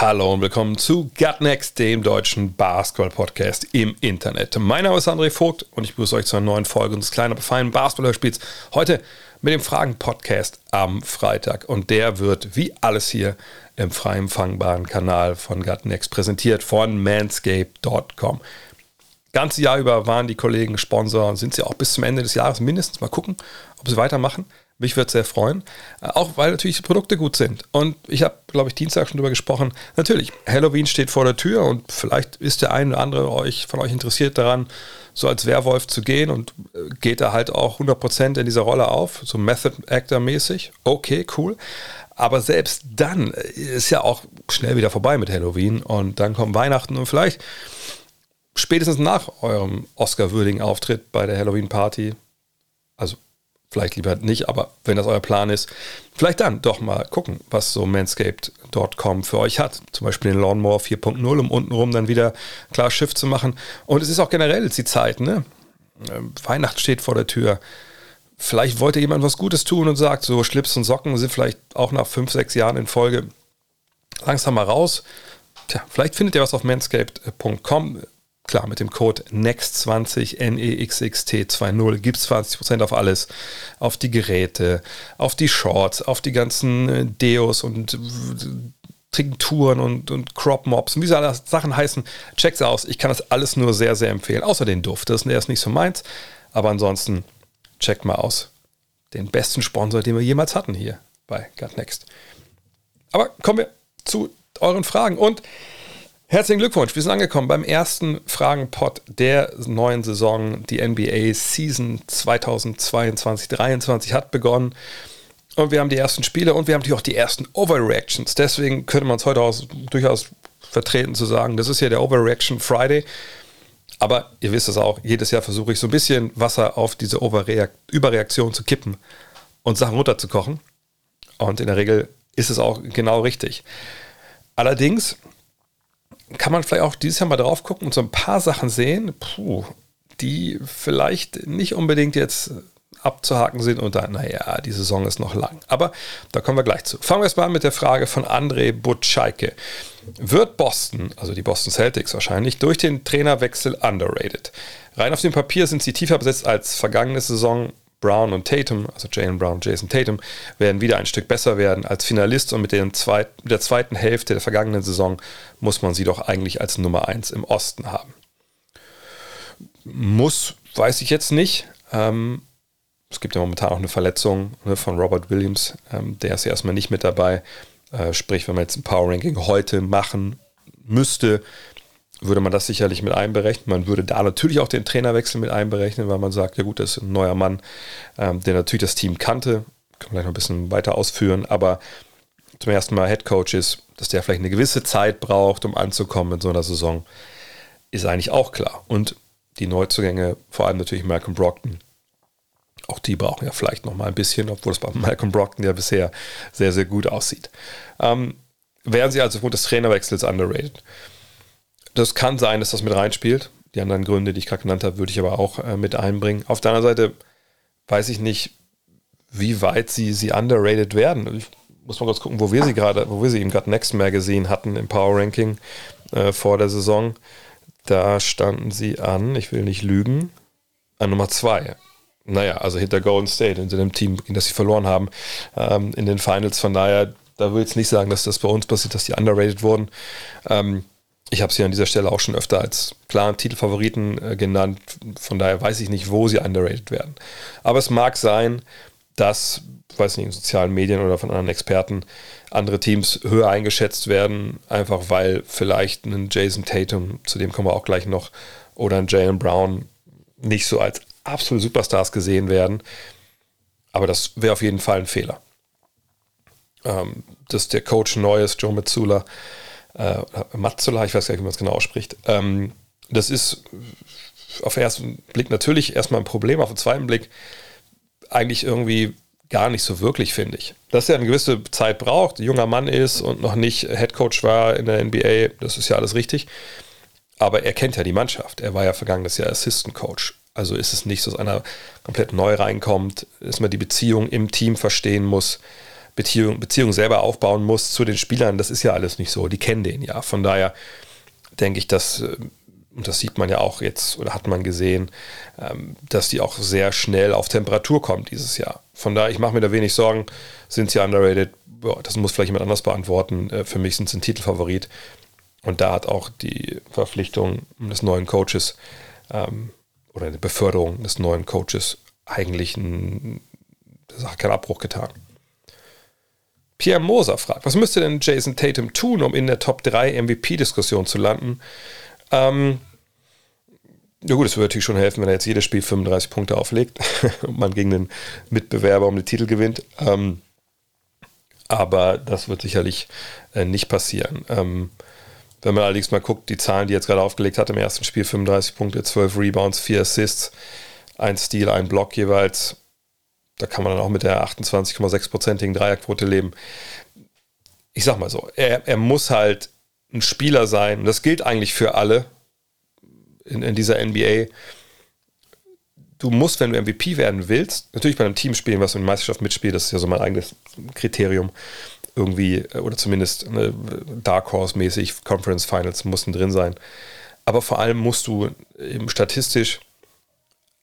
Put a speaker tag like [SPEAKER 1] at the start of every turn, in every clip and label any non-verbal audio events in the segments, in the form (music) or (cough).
[SPEAKER 1] Hallo und willkommen zu Gut Next, dem deutschen Basketball-Podcast im Internet. Mein Name ist André Vogt und ich begrüße euch zu einer neuen Folge unseres kleinen, aber feinen Basketball-Hörspiels. Heute mit dem Fragen-Podcast am Freitag. Und der wird, wie alles hier, im frei empfangbaren Kanal von Gut Next präsentiert von manscape.com. Ganze Jahr über waren die Kollegen Sponsor und sind sie auch bis zum Ende des Jahres mindestens. Mal gucken, ob sie weitermachen. Mich würde sehr freuen. Äh, Auch weil natürlich die Produkte gut sind. Und ich habe, glaube ich, Dienstag schon darüber gesprochen. Natürlich, Halloween steht vor der Tür und vielleicht ist der eine oder andere euch, von euch interessiert daran, so als Werwolf zu gehen und äh, geht da halt auch 100% in dieser Rolle auf, so Method Actor mäßig. Okay, cool. Aber selbst dann äh, ist ja auch schnell wieder vorbei mit Halloween und dann kommt Weihnachten und vielleicht spätestens nach eurem Oscar-würdigen Auftritt bei der Halloween-Party, also vielleicht lieber nicht, aber wenn das euer Plan ist, vielleicht dann doch mal gucken, was so manscaped.com für euch hat. Zum Beispiel den Lawnmower 4.0, um untenrum dann wieder klar Schiff zu machen. Und es ist auch generell jetzt die Zeit, ne? Ähm, Weihnachten steht vor der Tür. Vielleicht wollte jemand was Gutes tun und sagt, so Schlips und Socken sind vielleicht auch nach fünf, sechs Jahren in Folge langsam mal raus. Tja, vielleicht findet ihr was auf manscaped.com. Klar, mit dem Code NEXT20, N-E-X-X-T-20 gibt es 20% auf alles. Auf die Geräte, auf die Shorts, auf die ganzen äh, Deos und äh, Tinkturen und, und Crop Mops und wie sie alle Sachen heißen. Checkt's aus. Ich kann das alles nur sehr, sehr empfehlen. Außer den Duft. Das ist, der ist nicht so meins. Aber ansonsten checkt mal aus. Den besten Sponsor, den wir jemals hatten hier bei Gut Next. Aber kommen wir zu euren Fragen. Und Herzlichen Glückwunsch, wir sind angekommen beim ersten Fragenpot der neuen Saison. Die NBA Season 2022-23 hat begonnen. Und wir haben die ersten Spiele und wir haben natürlich auch die ersten Overreactions. Deswegen könnte man es heute aus, durchaus vertreten zu sagen, das ist ja der Overreaction Friday. Aber ihr wisst es auch, jedes Jahr versuche ich so ein bisschen Wasser auf diese Überreaktion zu kippen und Sachen runterzukochen. Und in der Regel ist es auch genau richtig. Allerdings kann man vielleicht auch dieses Jahr mal drauf gucken und so ein paar Sachen sehen, puh, die vielleicht nicht unbedingt jetzt abzuhaken sind und dann, naja, die Saison ist noch lang. Aber da kommen wir gleich zu. Fangen wir erstmal an mit der Frage von André Butscheike. Wird Boston, also die Boston Celtics wahrscheinlich, durch den Trainerwechsel underrated? Rein auf dem Papier sind sie tiefer besetzt als vergangene Saison. Brown und Tatum, also Jalen Brown, Jason Tatum, werden wieder ein Stück besser werden als Finalist und mit, zweit, mit der zweiten Hälfte der vergangenen Saison muss man sie doch eigentlich als Nummer 1 im Osten haben. Muss, weiß ich jetzt nicht. Ähm, es gibt ja momentan auch eine Verletzung ne, von Robert Williams, ähm, der ist ja erstmal nicht mit dabei. Äh, sprich, wenn man jetzt ein Power Ranking heute machen müsste, würde man das sicherlich mit einberechnen. Man würde da natürlich auch den Trainerwechsel mit einberechnen, weil man sagt, ja gut, das ist ein neuer Mann, ähm, der natürlich das Team kannte. Kann man gleich noch ein bisschen weiter ausführen, aber zum ersten Mal Head Coach ist, dass der vielleicht eine gewisse Zeit braucht, um anzukommen in so einer Saison, ist eigentlich auch klar. Und die Neuzugänge, vor allem natürlich Malcolm Brockton, auch die brauchen ja vielleicht noch mal ein bisschen, obwohl es bei Malcolm Brockton ja bisher sehr, sehr gut aussieht. Ähm, wären sie also aufgrund des Trainerwechsels underrated? Das kann sein, dass das mit reinspielt. Die anderen Gründe, die ich gerade genannt habe, würde ich aber auch äh, mit einbringen. Auf der anderen Seite weiß ich nicht, wie weit sie, sie underrated werden. Ich muss mal kurz gucken, wo wir sie gerade, wo wir sie im gerade Next Magazine hatten im Power Ranking äh, vor der Saison. Da standen sie an, ich will nicht lügen, an Nummer zwei. Naja, also hinter Golden State, hinter dem Team, gegen das sie verloren haben ähm, in den Finals. Von daher, da will ich jetzt nicht sagen, dass das bei uns passiert, dass die underrated wurden. Ähm, ich habe sie an dieser Stelle auch schon öfter als klaren Titelfavoriten äh, genannt. Von daher weiß ich nicht, wo sie underrated werden. Aber es mag sein, dass, weiß nicht, in sozialen Medien oder von anderen Experten andere Teams höher eingeschätzt werden, einfach weil vielleicht ein Jason Tatum, zu dem kommen wir auch gleich noch, oder ein Jalen Brown nicht so als absolute Superstars gesehen werden. Aber das wäre auf jeden Fall ein Fehler. Ähm, dass der Coach neu ist, Joe Mazzula, äh, Mazzula, ich weiß gar nicht, wie man es genau ausspricht. Ähm, das ist auf den ersten Blick natürlich erstmal ein Problem, auf den zweiten Blick eigentlich irgendwie gar nicht so wirklich, finde ich. Dass er eine gewisse Zeit braucht, junger Mann ist und noch nicht Headcoach war in der NBA, das ist ja alles richtig. Aber er kennt ja die Mannschaft. Er war ja vergangenes Jahr Assistant Coach. Also ist es nicht so, dass einer komplett neu reinkommt, dass man die Beziehung im Team verstehen muss, Beziehung, Beziehung selber aufbauen muss zu den Spielern. Das ist ja alles nicht so. Die kennen den ja. Von daher denke ich, dass äh, und das sieht man ja auch jetzt oder hat man gesehen, ähm, dass die auch sehr schnell auf Temperatur kommt dieses Jahr. Von daher, ich mache mir da wenig Sorgen. Sind sie underrated? das muss vielleicht jemand anders beantworten. Äh, für mich sind sie ein Titelfavorit. Und da hat auch die Verpflichtung des neuen Coaches ähm, oder eine Beförderung des neuen Coaches eigentlich ein, das hat keinen Abbruch getan. Pierre Moser fragt, was müsste denn Jason Tatum tun, um in der Top 3 MVP-Diskussion zu landen? Ähm, ja gut, es würde natürlich schon helfen, wenn er jetzt jedes Spiel 35 Punkte auflegt (laughs) und man gegen den Mitbewerber um den Titel gewinnt. Ähm, aber das wird sicherlich äh, nicht passieren. Ähm, wenn man allerdings mal guckt, die Zahlen, die er jetzt gerade aufgelegt hat, im ersten Spiel 35 Punkte, 12 Rebounds, 4 Assists, ein Steal, ein Block jeweils, da kann man dann auch mit der 28,6-prozentigen Dreierquote leben. Ich sag mal so, er, er muss halt ein Spieler sein, und das gilt eigentlich für alle in, in dieser NBA. Du musst, wenn du MVP werden willst, natürlich bei einem Team spielen, was in der Meisterschaft mitspielt, das ist ja so mein eigenes Kriterium irgendwie, äh, oder zumindest eine Dark Horse-mäßig, Conference Finals mussten drin sein. Aber vor allem musst du eben statistisch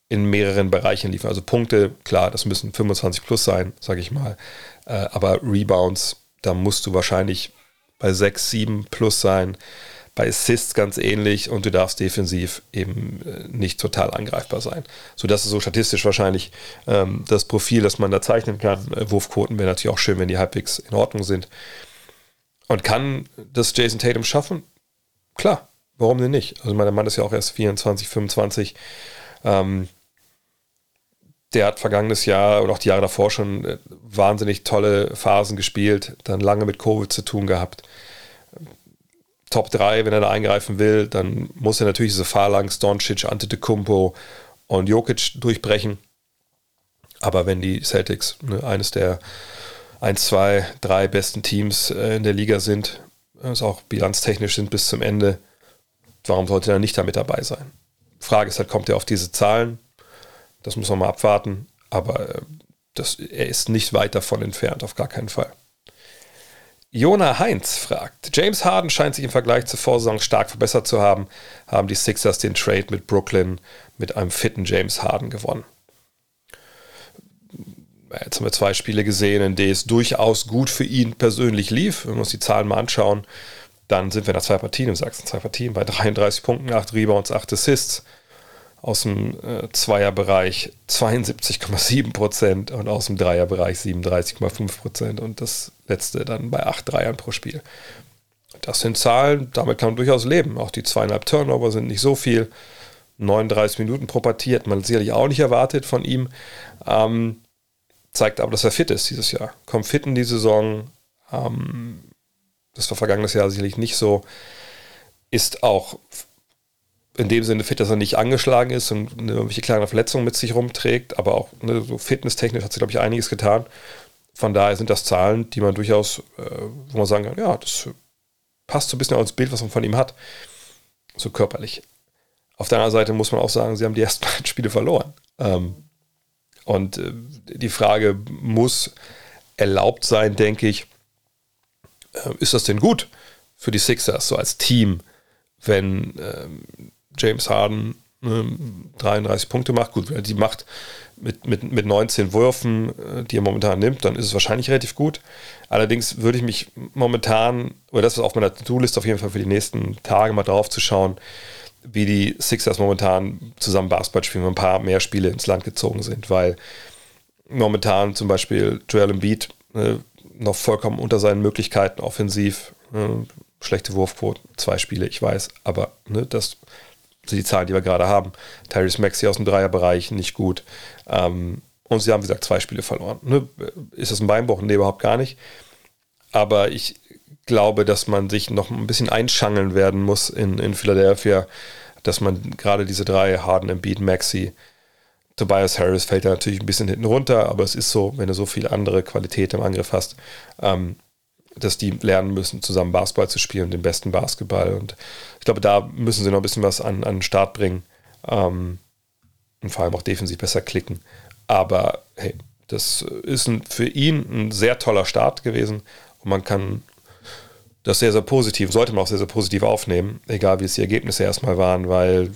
[SPEAKER 1] in mehreren Bereichen liefern. Also Punkte, klar, das müssen 25 plus sein, sage ich mal. Äh, aber Rebounds, da musst du wahrscheinlich bei 6, 7 plus sein. Bei Assists ganz ähnlich und du darfst defensiv eben äh, nicht total angreifbar sein. So, das ist so statistisch wahrscheinlich ähm, das Profil, das man da zeichnen kann. Äh, Wurfquoten wäre natürlich auch schön, wenn die halbwegs in Ordnung sind. Und kann das Jason Tatum schaffen? Klar, warum denn nicht? Also, mein Mann ist ja auch erst 24, 25. Ähm, der hat vergangenes Jahr und auch die Jahre davor schon äh, wahnsinnig tolle Phasen gespielt, dann lange mit Covid zu tun gehabt. Top 3, wenn er da eingreifen will, dann muss er natürlich diese Phalanx, Doncic, Antetokounmpo und Jokic durchbrechen. Aber wenn die Celtics ne, eines der 1, 2, 3 besten Teams äh, in der Liga sind, also auch bilanztechnisch sind bis zum Ende, warum sollte er nicht da mit dabei sein? Frage ist halt, kommt er auf diese Zahlen? Das muss man mal abwarten. Aber äh, das, er ist nicht weit davon entfernt, auf gar keinen Fall. Jona Heinz fragt: James Harden scheint sich im Vergleich zur Vorsaison stark verbessert zu haben. Haben die Sixers den Trade mit Brooklyn mit einem fitten James Harden gewonnen? Jetzt haben wir zwei Spiele gesehen, in denen es durchaus gut für ihn persönlich lief. Wenn wir uns die Zahlen mal anschauen, dann sind wir nach zwei Partien, du sagst zwei Partien, bei 33 Punkten, 8 Rebounds, 8 Assists aus dem äh, Zweierbereich 72,7 Prozent und aus dem Dreierbereich 37,5 Prozent und das letzte dann bei 8 Dreiern pro Spiel. Das sind Zahlen, damit kann man durchaus leben. Auch die zweieinhalb Turnover sind nicht so viel. 39 Minuten pro Partie hat man sicherlich auch nicht erwartet von ihm. Ähm, zeigt aber, dass er fit ist dieses Jahr. Kommt fit in die Saison. Ähm, das war vergangenes Jahr sicherlich nicht so. Ist auch in dem Sinne fit, dass er nicht angeschlagen ist und irgendwelche kleine Verletzungen mit sich rumträgt, aber auch ne, so fitnesstechnisch hat sich, glaube ich, einiges getan. Von daher sind das Zahlen, die man durchaus, äh, wo man sagen kann, ja, das passt so ein bisschen auch Bild, was man von ihm hat. So körperlich. Auf der anderen Seite muss man auch sagen, sie haben die ersten (laughs) beiden Spiele verloren. Ähm, und äh, die Frage muss erlaubt sein, denke ich, äh, ist das denn gut für die Sixers, so als Team, wenn ähm, James Harden äh, 33 Punkte macht. Gut, wenn er die macht mit, mit, mit 19 Würfen, äh, die er momentan nimmt, dann ist es wahrscheinlich relativ gut. Allerdings würde ich mich momentan, oder das ist auf meiner To-Do-List auf jeden Fall für die nächsten Tage mal drauf zu schauen, wie die Sixers momentan zusammen Basketball spielen, wenn ein paar mehr Spiele ins Land gezogen sind, weil momentan zum Beispiel Joel Embiid äh, noch vollkommen unter seinen Möglichkeiten offensiv, äh, schlechte Wurfquote, zwei Spiele, ich weiß, aber ne, das die Zahlen, die wir gerade haben. Tyrese Maxi aus dem Dreierbereich nicht gut. Ähm, und sie haben, wie gesagt, zwei Spiele verloren. Ne? Ist das ein Beinbruch? Nee, überhaupt gar nicht. Aber ich glaube, dass man sich noch ein bisschen einschangeln werden muss in, in Philadelphia, dass man gerade diese drei, Harden, Embiid, Maxi, Tobias Harris fällt da natürlich ein bisschen hinten runter, aber es ist so, wenn du so viele andere Qualität im Angriff hast, ähm, dass die lernen müssen, zusammen Basketball zu spielen, den besten Basketball. Und ich glaube, da müssen sie noch ein bisschen was an, an den Start bringen ähm, und vor allem auch defensiv besser klicken. Aber hey, das ist ein, für ihn ein sehr toller Start gewesen und man kann das sehr, sehr positiv, sollte man auch sehr, sehr positiv aufnehmen, egal wie es die Ergebnisse erstmal waren, weil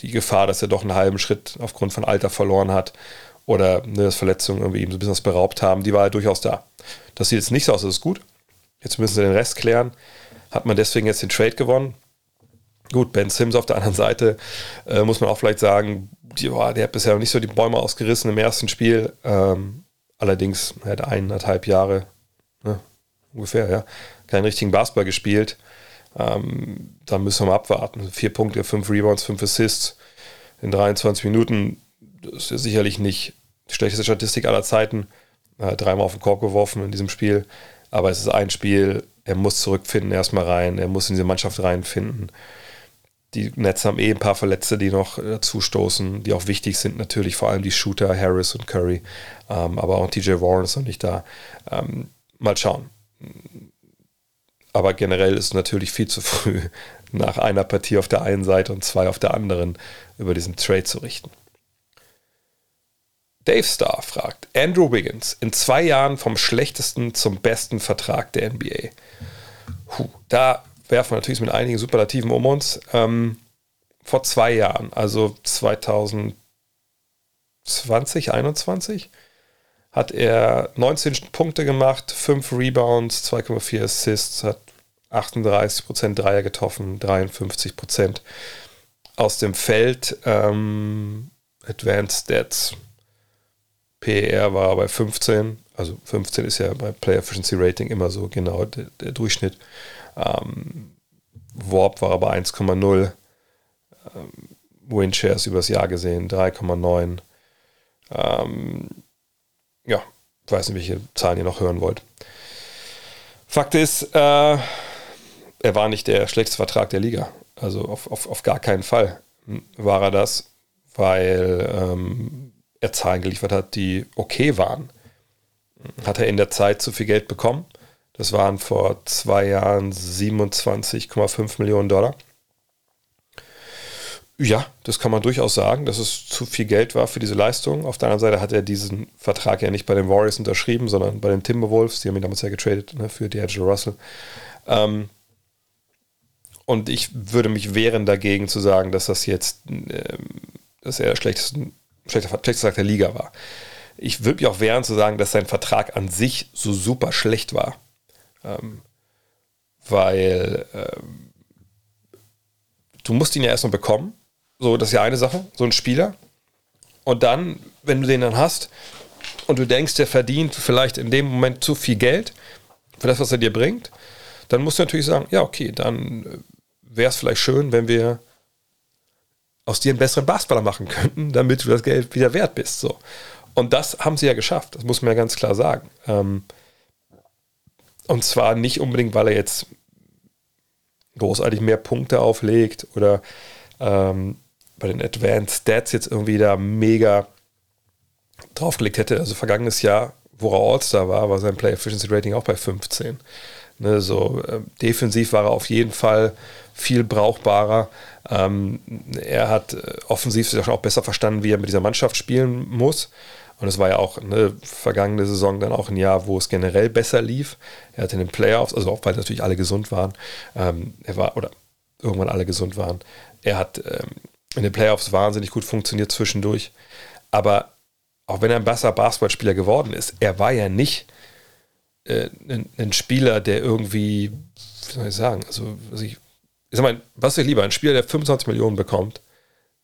[SPEAKER 1] die Gefahr, dass er doch einen halben Schritt aufgrund von Alter verloren hat oder ne, dass Verletzungen irgendwie ihm so ein bisschen was beraubt haben, die war ja durchaus da. Das sieht jetzt nicht so aus, das ist gut. Jetzt müssen sie den Rest klären. Hat man deswegen jetzt den Trade gewonnen? Gut, Ben Sims auf der anderen Seite äh, muss man auch vielleicht sagen, die, der hat bisher noch nicht so die Bäume ausgerissen im ersten Spiel. Ähm, allerdings hat eineinhalb Jahre, ne, ungefähr, ja, keinen richtigen Basketball gespielt. Ähm, da müssen wir mal abwarten. Vier Punkte, fünf Rebounds, fünf Assists in 23 Minuten. Ist ja sicherlich nicht die schlechteste Statistik aller Zeiten. Äh, dreimal auf den Korb geworfen in diesem Spiel. Aber es ist ein Spiel, er muss zurückfinden erstmal rein, er muss in diese Mannschaft reinfinden. Die Nets haben eh ein paar Verletzte, die noch dazu stoßen, die auch wichtig sind, natürlich vor allem die Shooter, Harris und Curry. Ähm, aber auch TJ Warren ist noch nicht da. Ähm, mal schauen. Aber generell ist natürlich viel zu früh, (laughs) nach einer Partie auf der einen Seite und zwei auf der anderen über diesen Trade zu richten. Dave Starr fragt, Andrew Wiggins, in zwei Jahren vom schlechtesten zum besten Vertrag der NBA. Puh, da werfen wir natürlich mit einigen Superlativen um uns. Ähm, vor zwei Jahren, also 2020, 2021, hat er 19 Punkte gemacht, 5 Rebounds, 2,4 Assists, hat 38% Dreier getroffen, 53% aus dem Feld. Ähm, Advanced Stats. PER war bei 15, also 15 ist ja bei Player Efficiency Rating immer so genau der, der Durchschnitt. Ähm, Warp war aber 1,0. Ähm, Windshares übers Jahr gesehen 3,9. Ähm, ja, ich weiß nicht, welche Zahlen ihr noch hören wollt. Fakt ist, äh, er war nicht der schlechteste Vertrag der Liga. Also auf, auf, auf gar keinen Fall war er das, weil ähm, er Zahlen geliefert hat, die okay waren. Hat er in der Zeit zu viel Geld bekommen? Das waren vor zwei Jahren 27,5 Millionen Dollar. Ja, das kann man durchaus sagen, dass es zu viel Geld war für diese Leistung. Auf der anderen Seite hat er diesen Vertrag ja nicht bei den Warriors unterschrieben, sondern bei den Timberwolves. Die haben ihn damals ja getradet ne, für D'Angelo Russell. Ähm, und ich würde mich wehren dagegen zu sagen, dass das jetzt, äh, dass er der schlechteste, schlechteste der Liga war. Ich würde mich auch wehren zu sagen, dass sein Vertrag an sich so super schlecht war. Ähm, weil ähm, du musst ihn ja erstmal bekommen. So, das ist ja eine Sache, so ein Spieler. Und dann, wenn du den dann hast und du denkst, der verdient vielleicht in dem Moment zu viel Geld für das, was er dir bringt, dann musst du natürlich sagen, ja, okay, dann äh, wäre es vielleicht schön, wenn wir aus dir einen besseren Basketballer machen könnten, damit du das Geld wieder wert bist. So. Und das haben sie ja geschafft, das muss man ja ganz klar sagen. Ähm, und zwar nicht unbedingt, weil er jetzt großartig mehr Punkte auflegt oder ähm, bei den Advanced Stats jetzt irgendwie da mega draufgelegt hätte. Also vergangenes Jahr, wo er All-Star war, war sein Play Efficiency Rating auch bei 15. Ne, so äh, defensiv war er auf jeden Fall viel brauchbarer. Ähm, er hat äh, offensiv sich auch besser verstanden, wie er mit dieser Mannschaft spielen muss. Und es war ja auch eine vergangene Saison dann auch ein Jahr, wo es generell besser lief. Er hatte in den Playoffs, also auch weil natürlich alle gesund waren, ähm, er war, oder irgendwann alle gesund waren. Er hat ähm, in den Playoffs wahnsinnig gut funktioniert zwischendurch. Aber auch wenn er ein besser Basketballspieler geworden ist, er war ja nicht äh, ein, ein, Spieler, der irgendwie, wie soll ich sagen, also, ich, ich sag mal, was ist lieber, ein Spieler, der 25 Millionen bekommt,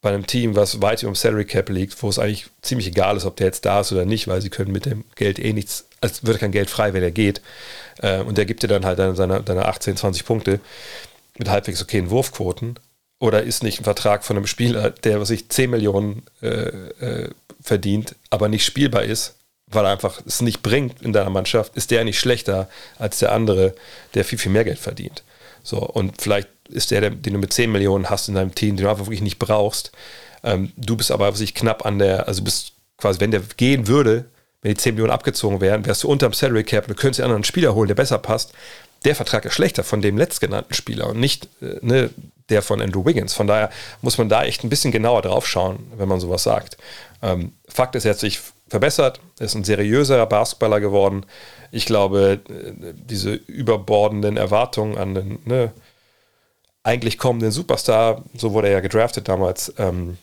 [SPEAKER 1] bei einem Team, was weit über dem Salary Cap liegt, wo es eigentlich ziemlich egal ist, ob der jetzt da ist oder nicht, weil sie können mit dem Geld eh nichts, als wird kein Geld frei, wenn er geht. Äh, und der gibt dir dann halt deine, seine, deine 18, 20 Punkte mit halbwegs okayen Wurfquoten. Oder ist nicht ein Vertrag von einem Spieler, der, was ich 10 Millionen äh, äh, verdient, aber nicht spielbar ist, weil er einfach es nicht bringt in deiner Mannschaft, ist der nicht schlechter als der andere, der viel, viel mehr Geld verdient. So, und vielleicht ist der, den du mit 10 Millionen hast in deinem Team, den du einfach wirklich nicht brauchst. Ähm, du bist aber sich knapp an der, also bist quasi, wenn der gehen würde, wenn die 10 Millionen abgezogen wären, wärst du unterm Salary Cap und du könntest einen anderen Spieler holen, der besser passt. Der Vertrag ist schlechter von dem letztgenannten Spieler und nicht äh, ne, der von Andrew Wiggins. Von daher muss man da echt ein bisschen genauer drauf schauen, wenn man sowas sagt. Ähm, Fakt ist, hat sich verbessert, er ist ein seriöserer Basketballer geworden. Ich glaube, äh, diese überbordenden Erwartungen an den ne, eigentlich kommenden Superstar, so wurde er ja gedraftet damals, ähm,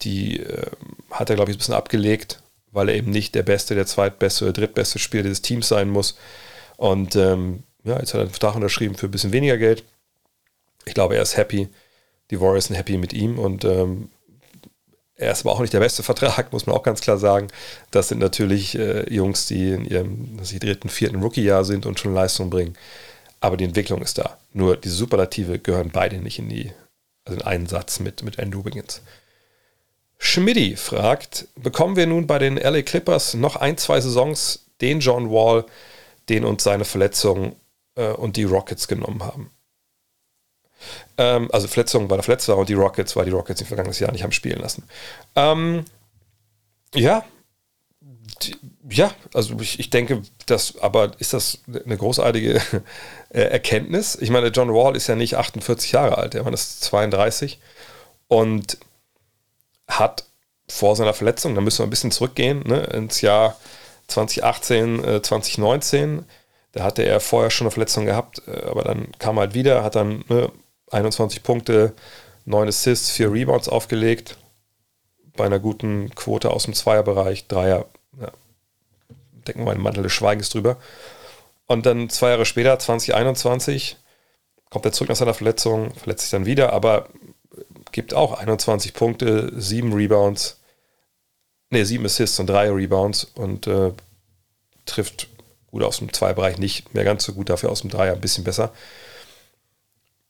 [SPEAKER 1] die äh, hat er, glaube ich, ein bisschen abgelegt, weil er eben nicht der beste, der zweitbeste oder drittbeste Spieler dieses Teams sein muss. Und ähm, ja, jetzt hat er einen Vertrag unterschrieben für ein bisschen weniger Geld. Ich glaube, er ist happy. Die Warriors sind happy mit ihm und ähm, er ist aber auch nicht der beste Vertrag, (laughs) muss man auch ganz klar sagen. Das sind natürlich äh, Jungs, die in ihrem sie dritten, vierten Rookie-Jahr sind und schon Leistung bringen. Aber die Entwicklung ist da. Nur diese Superlative gehören beide nicht in die, also in einen Satz mit, mit Andrew Wiggins. Schmidti fragt, bekommen wir nun bei den LA Clippers noch ein, zwei Saisons den John Wall, den uns seine Verletzung äh, und die Rockets genommen haben? Ähm, also Verletzung war der verletzt war und die Rockets, weil die Rockets im vergangenen Jahr nicht haben spielen lassen. Ähm, ja, ja, also ich, ich denke, das, aber ist das eine großartige äh, Erkenntnis? Ich meine, John Wall ist ja nicht 48 Jahre alt, er ist 32 und hat vor seiner Verletzung, da müssen wir ein bisschen zurückgehen, ne, ins Jahr 2018, äh, 2019. Da hatte er vorher schon eine Verletzung gehabt, äh, aber dann kam er halt wieder, hat dann ne, 21 Punkte, 9 Assists, 4 Rebounds aufgelegt. Bei einer guten Quote aus dem Zweierbereich, Dreier, ja, decken wir einen Mantel des Schweigens drüber. Und dann zwei Jahre später, 2021, kommt er zurück nach seiner Verletzung, verletzt sich dann wieder, aber gibt auch 21 Punkte, 7 Rebounds, ne, 7 Assists und 3 Rebounds und äh, trifft gut aus dem Zweierbereich nicht mehr ganz so gut, dafür aus dem Dreier ein bisschen besser.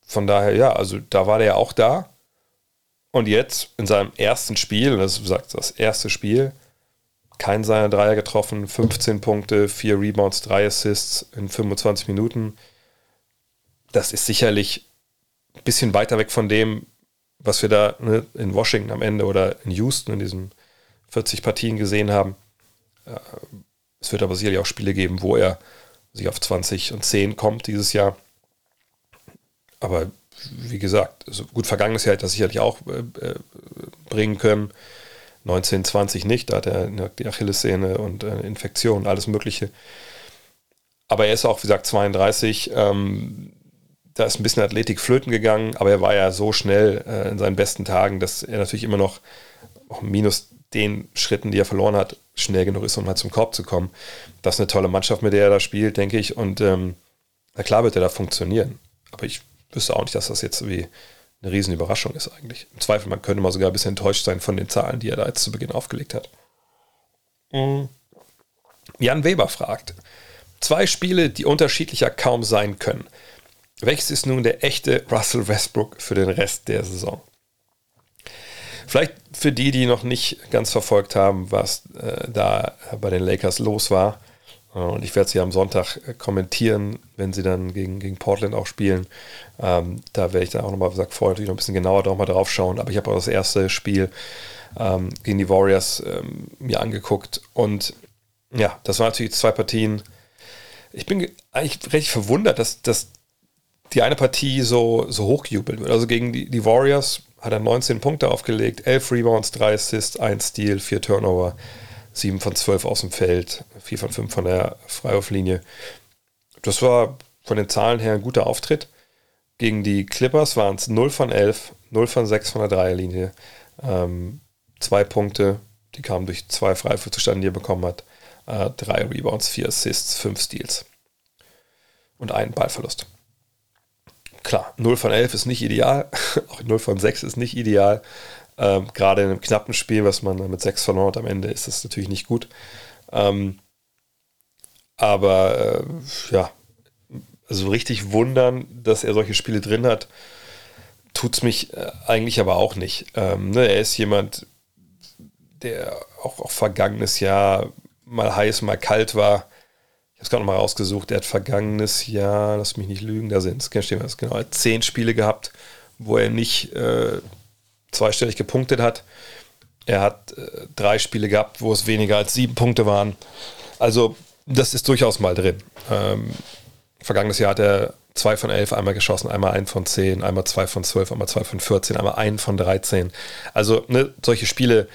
[SPEAKER 1] Von daher, ja, also da war der ja auch da. Und jetzt in seinem ersten Spiel, das ist das erste Spiel, kein seiner Dreier getroffen, 15 Punkte, 4 Rebounds, 3 Assists in 25 Minuten. Das ist sicherlich ein bisschen weiter weg von dem, was wir da ne, in Washington am Ende oder in Houston in diesen 40 Partien gesehen haben. Äh, es wird aber sicherlich auch Spiele geben, wo er sich auf 20 und 10 kommt dieses Jahr. Aber wie gesagt, also gut, vergangenes Jahr hätte das sicherlich auch äh, äh bringen können. 19, 20 nicht, da hat er die Achillessehne und äh, Infektion, alles Mögliche. Aber er ist auch, wie gesagt, 32. Ähm, da ist ein bisschen Athletik flöten gegangen, aber er war ja so schnell äh, in seinen besten Tagen, dass er natürlich immer noch minus den Schritten, die er verloren hat, schnell genug ist, um mal zum Korb zu kommen. Das ist eine tolle Mannschaft, mit der er da spielt, denke ich. Und ähm, na klar wird er da funktionieren. Aber ich wüsste auch nicht, dass das jetzt wie eine Riesenüberraschung ist eigentlich. Im Zweifel, man könnte mal sogar ein bisschen enttäuscht sein von den Zahlen, die er da jetzt zu Beginn aufgelegt hat. Mhm. Jan Weber fragt, zwei Spiele, die unterschiedlicher kaum sein können. Welches ist nun der echte Russell Westbrook für den Rest der Saison? Vielleicht für die, die noch nicht ganz verfolgt haben, was äh, da bei den Lakers los war. Äh, und ich werde sie am Sonntag äh, kommentieren, wenn sie dann gegen, gegen Portland auch spielen. Ähm, da werde ich dann auch nochmal, wie gesagt, vorher natürlich noch ein bisschen genauer drauf, mal drauf schauen. Aber ich habe auch das erste Spiel ähm, gegen die Warriors ähm, mir angeguckt. Und ja, das waren natürlich zwei Partien. Ich bin eigentlich recht verwundert, dass, dass die eine Partie so, so hochgejubelt wird. Also gegen die, die Warriors hat er 19 Punkte aufgelegt, 11 Rebounds, 3 Assists, 1 Steal, 4 Turnover, 7 von 12 aus dem Feld, 4 von 5 von der Freiwurflinie. Das war von den Zahlen her ein guter Auftritt. Gegen die Clippers waren es 0 von 11, 0 von 6 von der Dreierlinie. Ähm, zwei Punkte, die kamen durch zwei Freiwürfe zustande, die er bekommen hat. Äh, drei Rebounds, vier Assists, fünf Steals. Und einen Ballverlust. Klar, 0 von 11 ist nicht ideal, (laughs) auch 0 von 6 ist nicht ideal. Ähm, Gerade in einem knappen Spiel, was man mit 6 verloren hat am Ende, ist das natürlich nicht gut. Ähm, aber äh, ja, also richtig wundern, dass er solche Spiele drin hat, tut es mich äh, eigentlich aber auch nicht. Ähm, ne, er ist jemand, der auch, auch vergangenes Jahr mal heiß, mal kalt war ich habe es gerade mal rausgesucht, er hat vergangenes Jahr, lass mich nicht lügen, da sind es, genau, zehn Spiele gehabt, wo er nicht äh, zweistellig gepunktet hat. Er hat äh, drei Spiele gehabt, wo es weniger als sieben Punkte waren. Also das ist durchaus mal drin. Ähm, vergangenes Jahr hat er zwei von elf einmal geschossen, einmal ein von zehn, einmal zwei von zwölf, einmal zwei von 14, einmal ein von 13. Also ne, solche Spiele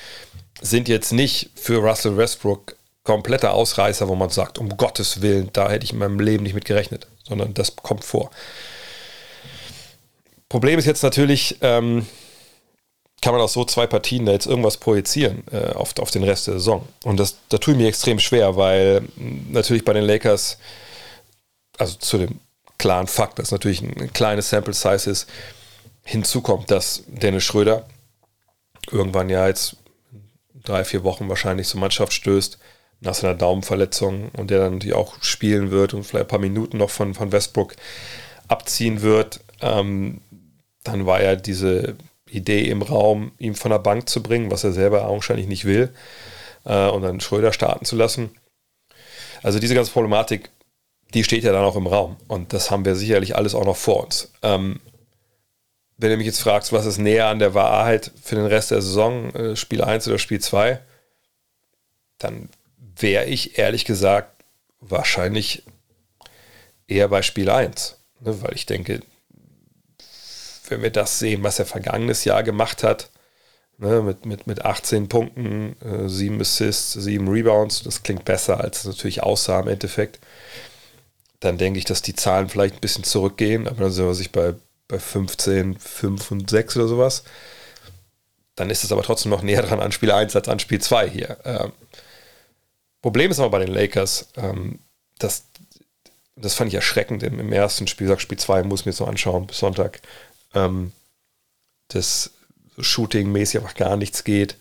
[SPEAKER 1] sind jetzt nicht für Russell Westbrook kompletter Ausreißer, wo man sagt, um Gottes Willen, da hätte ich in meinem Leben nicht mit gerechnet, sondern das kommt vor. Problem ist jetzt natürlich, ähm, kann man aus so zwei Partien da jetzt irgendwas projizieren äh, auf, auf den Rest der Saison. Und das, da tue ich mir extrem schwer, weil natürlich bei den Lakers, also zu dem klaren Fakt, dass natürlich ein, ein kleines Sample Size ist, hinzukommt, dass Dennis Schröder irgendwann ja jetzt drei, vier Wochen wahrscheinlich zur Mannschaft stößt, nach seiner Daumenverletzung und der dann die auch spielen wird und vielleicht ein paar Minuten noch von, von Westbrook abziehen wird. Ähm, dann war ja diese Idee im Raum, ihn von der Bank zu bringen, was er selber augenscheinlich nicht will, äh, und dann Schröder starten zu lassen. Also diese ganze Problematik, die steht ja dann auch im Raum und das haben wir sicherlich alles auch noch vor uns. Ähm, wenn du mich jetzt fragst, was ist näher an der Wahrheit für den Rest der Saison, äh, Spiel 1 oder Spiel 2, dann wäre ich ehrlich gesagt wahrscheinlich eher bei Spiel 1. Ne, weil ich denke, wenn wir das sehen, was er vergangenes Jahr gemacht hat, ne, mit, mit, mit 18 Punkten, äh, 7 Assists, 7 Rebounds, das klingt besser, als es natürlich aussah im Endeffekt, dann denke ich, dass die Zahlen vielleicht ein bisschen zurückgehen, aber dann sind wir sich bei, bei 15, 5 und 6 oder sowas. Dann ist es aber trotzdem noch näher dran an Spiel 1 als an Spiel 2 hier. Ähm, Problem ist aber bei den Lakers, ähm, dass das fand ich erschreckend im, im ersten Spiel, sag Spiel 2, muss ich mir noch anschauen, bis Sonntag, ähm, dass Shooting-mäßig einfach gar nichts geht,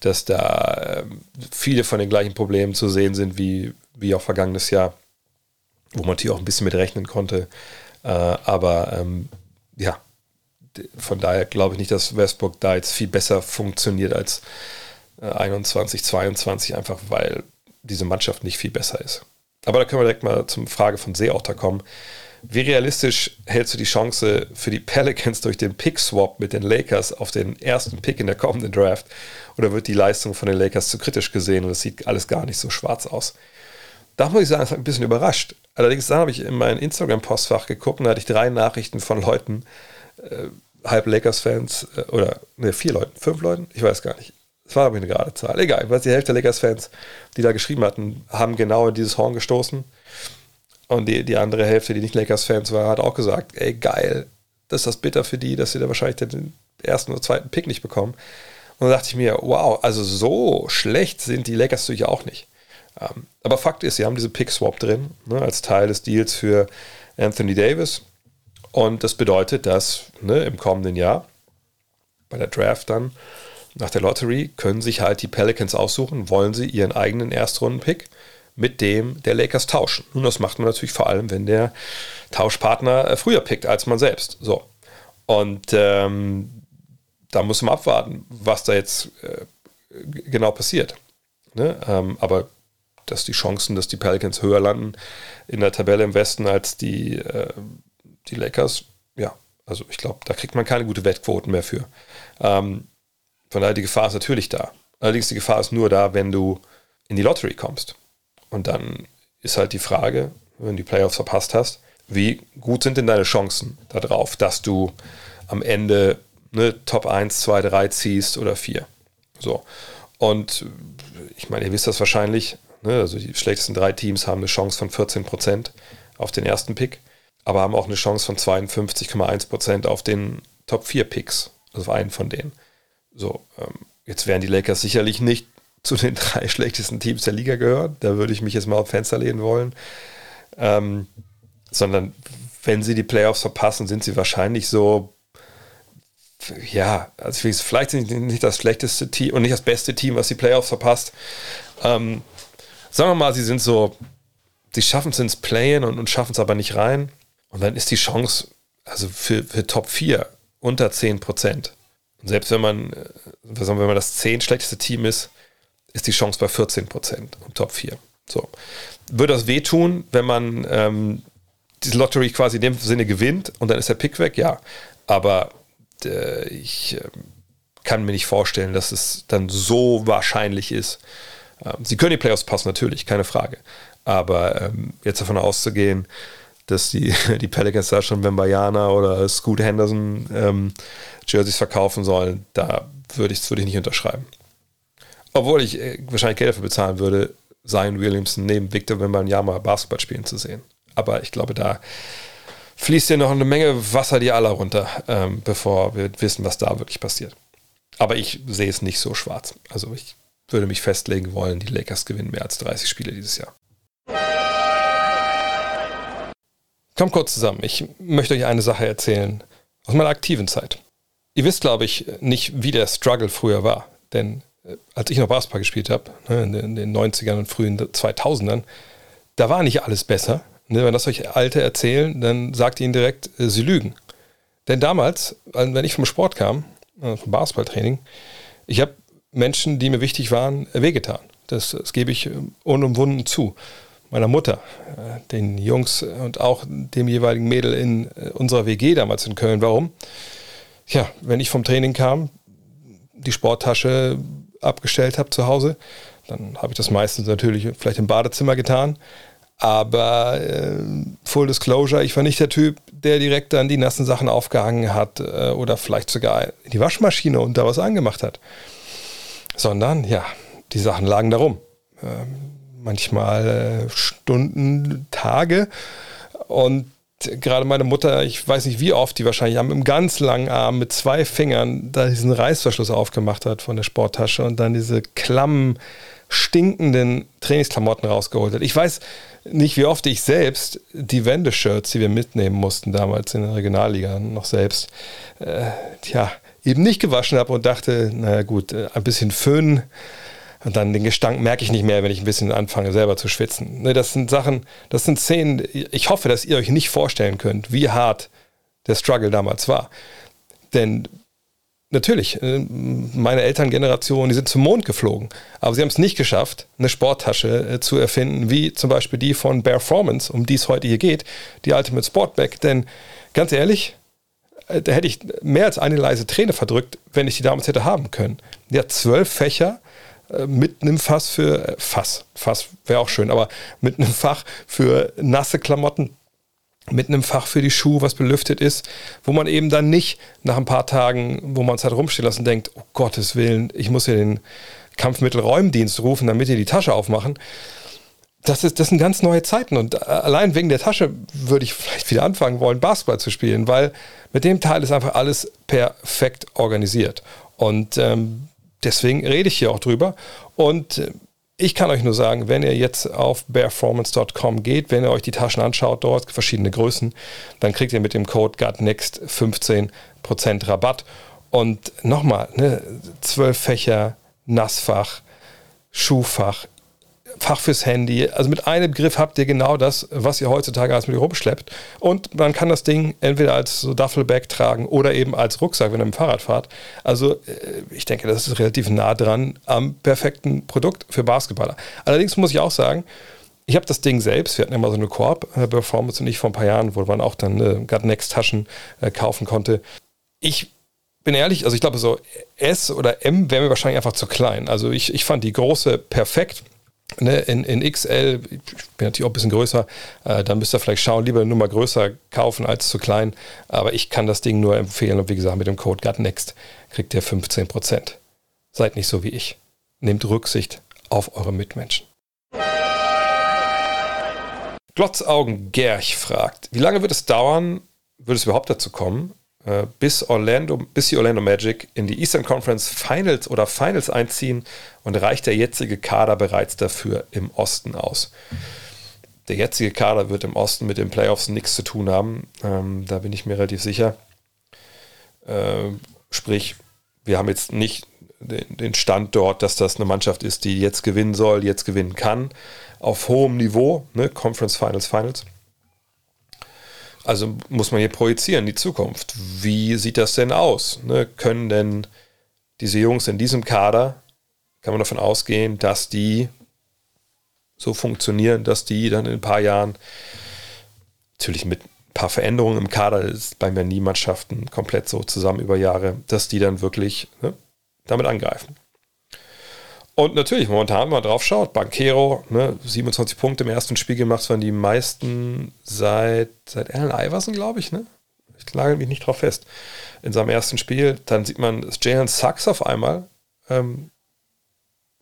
[SPEAKER 1] dass da ähm, viele von den gleichen Problemen zu sehen sind wie, wie auch vergangenes Jahr, wo man natürlich auch ein bisschen mit rechnen konnte. Äh, aber ähm, ja, von daher glaube ich nicht, dass Westbrook da jetzt viel besser funktioniert als äh, 21, 22, einfach weil diese Mannschaft nicht viel besser ist. Aber da können wir direkt mal zum Frage von Seeotter kommen. Wie realistisch hältst du die Chance für die Pelicans durch den Pick-Swap mit den Lakers auf den ersten Pick in der kommenden Draft? Oder wird die Leistung von den Lakers zu kritisch gesehen und es sieht alles gar nicht so schwarz aus? Da muss ich sagen, das hat mich ein bisschen überrascht. Allerdings dann habe ich in mein Instagram-Postfach geguckt und da hatte ich drei Nachrichten von Leuten, äh, halb Lakers-Fans, äh, oder ne, vier Leuten, fünf Leuten, ich weiß gar nicht, es war aber eine gerade Zahl. Egal, weil die Hälfte der Lakers-Fans, die da geschrieben hatten, haben genau in dieses Horn gestoßen. Und die, die andere Hälfte, die nicht Lakers-Fans war, hat auch gesagt, ey, geil, das ist das bitter für die, dass sie da wahrscheinlich den ersten oder zweiten Pick nicht bekommen. Und da dachte ich mir, wow, also so schlecht sind die Lakers natürlich auch nicht. Ähm, aber Fakt ist, sie haben diese Pick-Swap drin, ne, als Teil des Deals für Anthony Davis. Und das bedeutet, dass ne, im kommenden Jahr bei der Draft dann nach der Lottery können sich halt die Pelicans aussuchen, wollen sie ihren eigenen Erstrunden-Pick mit dem der Lakers tauschen. Und das macht man natürlich vor allem, wenn der Tauschpartner äh, früher pickt als man selbst. So. Und ähm, da muss man abwarten, was da jetzt äh, genau passiert. Ne? Ähm, aber dass die Chancen, dass die Pelicans höher landen in der Tabelle im Westen als die, äh, die Lakers, ja, also ich glaube, da kriegt man keine gute Wettquoten mehr für. Ähm, von daher, die Gefahr ist natürlich da. Allerdings die Gefahr ist nur da, wenn du in die Lottery kommst. Und dann ist halt die Frage, wenn du die Playoffs verpasst hast, wie gut sind denn deine Chancen darauf, dass du am Ende ne, Top 1, 2, 3 ziehst oder 4. So. Und ich meine, ihr wisst das wahrscheinlich, ne, also die schlechtesten drei Teams haben eine Chance von 14% auf den ersten Pick, aber haben auch eine Chance von 52,1% auf den Top 4 Picks, also auf einen von denen. So, ähm, jetzt werden die Lakers sicherlich nicht zu den (laughs) drei schlechtesten Teams der Liga gehören. Da würde ich mich jetzt mal auf Fenster lehnen wollen. Ähm, sondern wenn sie die Playoffs verpassen, sind sie wahrscheinlich so, ja, also vielleicht sind sie nicht das schlechteste Team und nicht das beste Team, was die Playoffs verpasst. Ähm, sagen wir mal, sie sind so, sie schaffen es ins Playen und, und schaffen es aber nicht rein. Und dann ist die Chance, also für, für Top 4 unter 10 Prozent. Und selbst wenn man, äh, wenn man das 10 schlechteste Team ist, ist die Chance bei 14 Prozent um Top 4. So. Würde das wehtun, wenn man ähm, diese Lottery quasi in dem Sinne gewinnt und dann ist der Pick weg? Ja. Aber äh, ich äh, kann mir nicht vorstellen, dass es dann so wahrscheinlich ist. Ähm, sie können die Playoffs passen, natürlich, keine Frage. Aber ähm, jetzt davon auszugehen, dass die, (laughs) die Pelicans da schon Wembayana oder Scoot Henderson ähm, Jerseys verkaufen sollen, da würde ich es würd ich nicht unterschreiben. Obwohl ich äh, wahrscheinlich Geld dafür bezahlen würde, Zion Williamson neben Victor Wembanyama Basketball spielen zu sehen. Aber ich glaube, da fließt ja noch eine Menge Wasser die aller runter, ähm, bevor wir wissen, was da wirklich passiert. Aber ich sehe es nicht so schwarz. Also ich würde mich festlegen wollen, die Lakers gewinnen mehr als 30 Spiele dieses Jahr. Kommt kurz zusammen. Ich möchte euch eine Sache erzählen aus meiner aktiven Zeit. Ihr wisst, glaube ich, nicht, wie der Struggle früher war. Denn als ich noch Basketball gespielt habe, ne, in den 90ern und frühen 2000ern, da war nicht alles besser. Ne, wenn das euch Alte erzählen, dann sagt ihr ihnen direkt, äh, sie lügen. Denn damals, wenn ich vom Sport kam, äh, vom Basketballtraining, ich habe Menschen, die mir wichtig waren, wehgetan. Das, das gebe ich unumwunden zu meiner Mutter, äh, den Jungs und auch dem jeweiligen Mädel in äh, unserer WG damals in Köln. Warum? Ja, wenn ich vom Training kam, die Sporttasche abgestellt habe zu Hause, dann habe ich das meistens natürlich vielleicht im Badezimmer getan. Aber äh, Full Disclosure, ich war nicht der Typ, der direkt dann die nassen Sachen aufgehangen hat äh, oder vielleicht sogar in die Waschmaschine und da was angemacht hat. Sondern ja, die Sachen lagen da rum. Ähm, manchmal äh, Stunden, Tage. Und gerade meine Mutter, ich weiß nicht wie oft, die wahrscheinlich am im ganz langen Arm mit zwei Fingern da diesen Reißverschluss aufgemacht hat von der Sporttasche und dann diese klammen, stinkenden Trainingsklamotten rausgeholt hat. Ich weiß nicht, wie oft ich selbst die Wendeshirts, die wir mitnehmen mussten damals in der Regionalliga noch selbst, äh, tja, eben nicht gewaschen habe und dachte, naja gut, äh, ein bisschen Föhn und dann den Gestank merke ich nicht mehr, wenn ich ein bisschen anfange, selber zu schwitzen. Ne, das sind Sachen, das sind Szenen, ich hoffe, dass ihr euch nicht vorstellen könnt, wie hart der Struggle damals war. Denn natürlich, äh, meine Elterngeneration, die sind zum Mond geflogen, aber sie haben es nicht geschafft, eine Sporttasche äh, zu erfinden, wie zum Beispiel die von Performance, um die es heute hier geht, die Ultimate Sportback. Denn ganz ehrlich, äh, da hätte ich mehr als eine leise Träne verdrückt, wenn ich die damals hätte haben können. Die hat zwölf Fächer, mit einem Fass für, äh, Fass, Fass wäre auch schön, aber mit einem Fach für nasse Klamotten, mit einem Fach für die Schuhe, was belüftet ist, wo man eben dann nicht nach ein paar Tagen, wo man es halt rumstehen lassen, denkt, oh Gottes Willen, ich muss ja den Kampfmittelräumdienst rufen, damit die die Tasche aufmachen. Das, ist, das sind ganz neue Zeiten und äh, allein wegen der Tasche würde ich vielleicht wieder anfangen wollen, Basketball zu spielen, weil mit dem Teil ist einfach alles perfekt organisiert. Und ähm, deswegen rede ich hier auch drüber. Und äh, ich kann euch nur sagen, wenn ihr jetzt auf performance.com geht, wenn ihr euch die Taschen anschaut, dort verschiedene Größen, dann kriegt ihr mit dem Code GUTNEXT 15% Rabatt. Und nochmal, ne, 12 Fächer, Nassfach, Schuhfach, Fach fürs Handy. Also mit einem Begriff habt ihr genau das, was ihr heutzutage alles mit rumschleppt. Und man kann das Ding entweder als so Duffelbag tragen oder eben als Rucksack, wenn ihr mit dem Fahrrad fahrt. Also äh, ich denke, das ist relativ nah dran am perfekten Produkt für Basketballer. Allerdings muss ich auch sagen, ich habe das Ding selbst, wir hatten mal so eine Koop-Performance und ich vor ein paar Jahren, wo man auch dann äh, God Next Taschen äh, kaufen konnte. Ich bin ehrlich, also ich glaube so S oder M wäre mir wahrscheinlich einfach zu klein. Also ich, ich fand die große perfekt Ne, in, in XL, ich bin natürlich auch ein bisschen größer, äh, da müsst ihr vielleicht schauen, lieber nur mal größer kaufen als zu klein. Aber ich kann das Ding nur empfehlen und wie gesagt, mit dem Code GUTNEXT kriegt ihr 15%. Seid nicht so wie ich. Nehmt Rücksicht auf eure Mitmenschen. Glotzaugen Gerch fragt, wie lange wird es dauern, würde es überhaupt dazu kommen, bis, Orlando, bis die Orlando Magic in die Eastern Conference Finals oder Finals einziehen und reicht der jetzige Kader bereits dafür im Osten aus. Der jetzige Kader wird im Osten mit den Playoffs nichts zu tun haben, ähm, da bin ich mir relativ sicher. Äh, sprich, wir haben jetzt nicht den, den Stand dort, dass das eine Mannschaft ist, die jetzt gewinnen soll, jetzt gewinnen kann, auf hohem Niveau, ne? Conference Finals, Finals. Also muss man hier projizieren, die Zukunft. Wie sieht das denn aus? Ne? Können denn diese Jungs in diesem Kader, kann man davon ausgehen, dass die so funktionieren, dass die dann in ein paar Jahren, natürlich mit ein paar Veränderungen im Kader, ist bei mir nie Mannschaften komplett so zusammen über Jahre, dass die dann wirklich ne, damit angreifen. Und natürlich, momentan, wenn man drauf schaut, Banquero, ne, 27 Punkte im ersten Spiel gemacht, waren die meisten seit, seit Allen Iverson, glaube ich, ne? Ich lage mich nicht drauf fest. In seinem ersten Spiel, dann sieht man, dass Jalen Sachs auf einmal ähm,